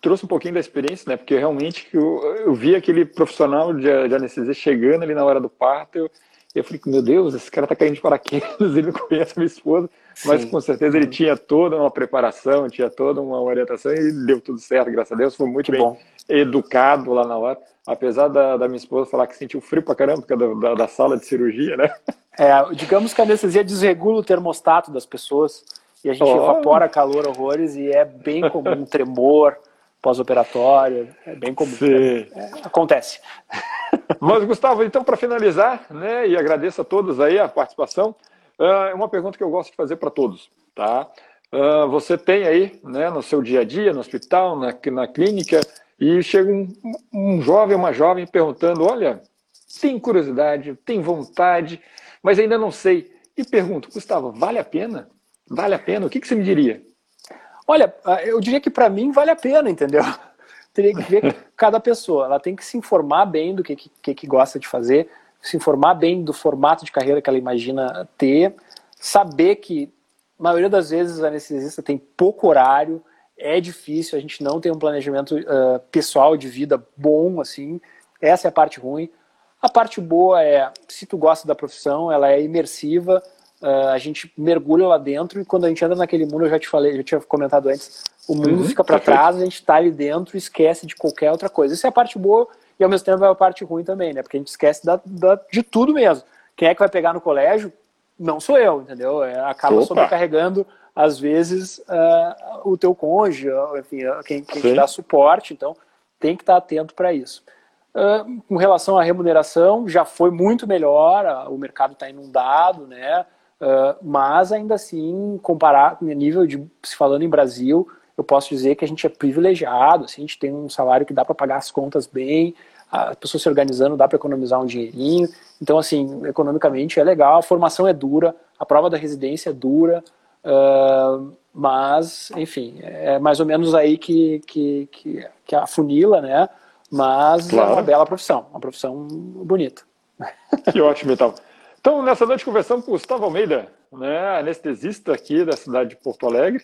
trouxe um pouquinho da experiência, né? Porque realmente eu, eu vi aquele profissional de, de anestesia chegando ali na hora do parto, eu, eu falei, meu Deus, esse cara tá caindo de paraquedas, ele não conhece a minha esposa. Mas com certeza ele tinha toda uma preparação, tinha toda uma orientação e deu tudo certo, graças a Deus. Foi muito que bem bom. educado lá na hora. Apesar da, da, minha esposa falar que sentiu frio pra caramba por causa da, da, sala de cirurgia, né? É, digamos que a anestesia desregula o termostato das pessoas e a gente oh. evapora calor horrores e é bem comum tremor pós-operatório, é bem comum. É, é, acontece. Mas, Gustavo, então, para finalizar, né, e agradeço a todos aí a participação, é uma pergunta que eu gosto de fazer para todos, tá? Uh, você tem aí, né, no seu dia a dia, no hospital, na, na clínica, e chega um, um jovem, uma jovem perguntando: olha, tem curiosidade, tem vontade, mas ainda não sei. E pergunto, Gustavo, vale a pena? Vale a pena? O que, que você me diria? Olha, ah, eu diria que para mim vale a pena, entendeu? Teria que ver cada pessoa. Ela tem que se informar bem do que, que, que gosta de fazer, se informar bem do formato de carreira que ela imagina ter, saber que a maioria das vezes a anestesista tem pouco horário, é difícil, a gente não tem um planejamento uh, pessoal de vida bom, assim, essa é a parte ruim. A parte boa é, se tu gosta da profissão, ela é imersiva, uh, a gente mergulha lá dentro e quando a gente anda naquele mundo, eu já te falei, já tinha comentado antes, o mundo uhum, fica para trás, a gente está ali dentro e esquece de qualquer outra coisa. Essa é a parte boa e ao mesmo tempo é a parte ruim também, né? Porque a gente esquece da, da, de tudo mesmo. Quem é que vai pegar no colégio? Não sou eu, entendeu? É, acaba Opa. sobrecarregando, às vezes, uh, o teu cônjuge, enfim, quem, quem te dá suporte, então tem que estar atento para isso. Uh, com relação à remuneração, já foi muito melhor, o mercado está inundado, né? Uh, mas ainda assim, comparar nível de se falando em Brasil, eu posso dizer que a gente é privilegiado, assim, a gente tem um salário que dá para pagar as contas bem, a pessoa se organizando dá para economizar um dinheirinho. Então, assim, economicamente é legal, a formação é dura, a prova da residência é dura, uh, mas, enfim, é mais ou menos aí que, que, que, que a funila, né? Mas claro. é uma bela profissão, uma profissão bonita. Que ótimo, então. Então, nessa noite conversamos com o Gustavo Almeida, né, anestesista aqui da cidade de Porto Alegre.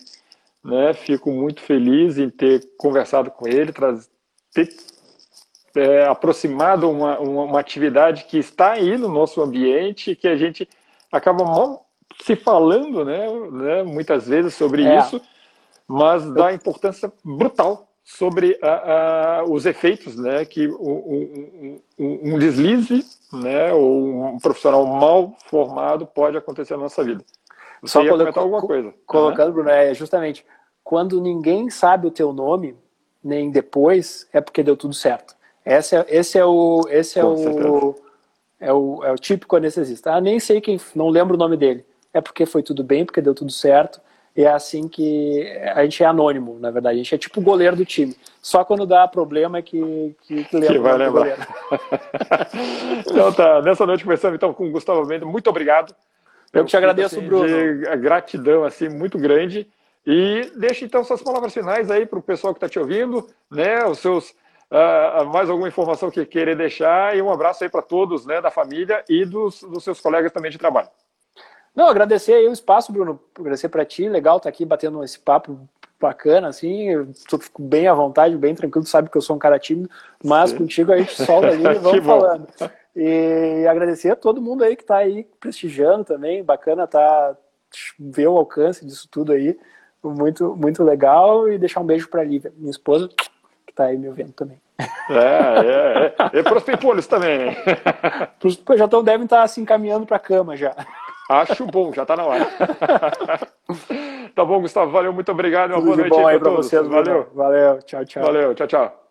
Né, fico muito feliz em ter conversado com ele, ter é, aproximado uma, uma, uma, atividade que está aí no nosso ambiente, que a gente acaba mal se falando, né, né muitas vezes sobre é. isso, mas dá importância brutal sobre a, a, os efeitos né, que um, um, um, deslize né, ou um profissional mal formado pode acontecer na nossa vida. Você Só comentar alguma coisa. Colocando, uhum. Bruno, é justamente quando ninguém sabe o teu nome, nem depois, é porque deu tudo certo. Esse é, esse é o esse é o, é o é o típico anestesista. Ah, nem sei quem, não lembro o nome dele. É porque foi tudo bem, porque deu tudo certo e é assim que a gente é anônimo, na verdade. A gente é tipo o goleiro do time. Só quando dá problema é que, que, que lembra. Que vai lembrar. então tá, nessa noite começamos então com o Gustavo Mendes. Muito obrigado. Eu te agradeço, assim, Bruno. De gratidão assim muito grande. E deixe então suas palavras finais aí para o pessoal que está te ouvindo, né? Os seus uh, mais alguma informação que querer deixar e um abraço aí para todos, né? Da família e dos, dos seus colegas também de trabalho. Não, agradecer aí o espaço, Bruno. Agradecer para ti. Legal estar tá aqui batendo esse papo bacana, assim. Eu fico bem à vontade, bem tranquilo. Tu sabe que eu sou um cara tímido, mas Sim. contigo a gente solta ali e vamos falando. E agradecer a todo mundo aí que está aí prestigiando também. Bacana tá ver o alcance disso tudo aí. Muito, muito legal. E deixar um beijo para a Lívia, minha esposa, que está aí me ouvindo também. É, é, é. E para os também. já tão, devem estar tá, se assim, encaminhando para a cama já. Acho bom, já está na hora. tá bom, Gustavo, valeu, muito obrigado. Uma Tudo boa noite bom aí para vocês. Valeu. Valeu, tchau, tchau. Valeu, tchau, tchau.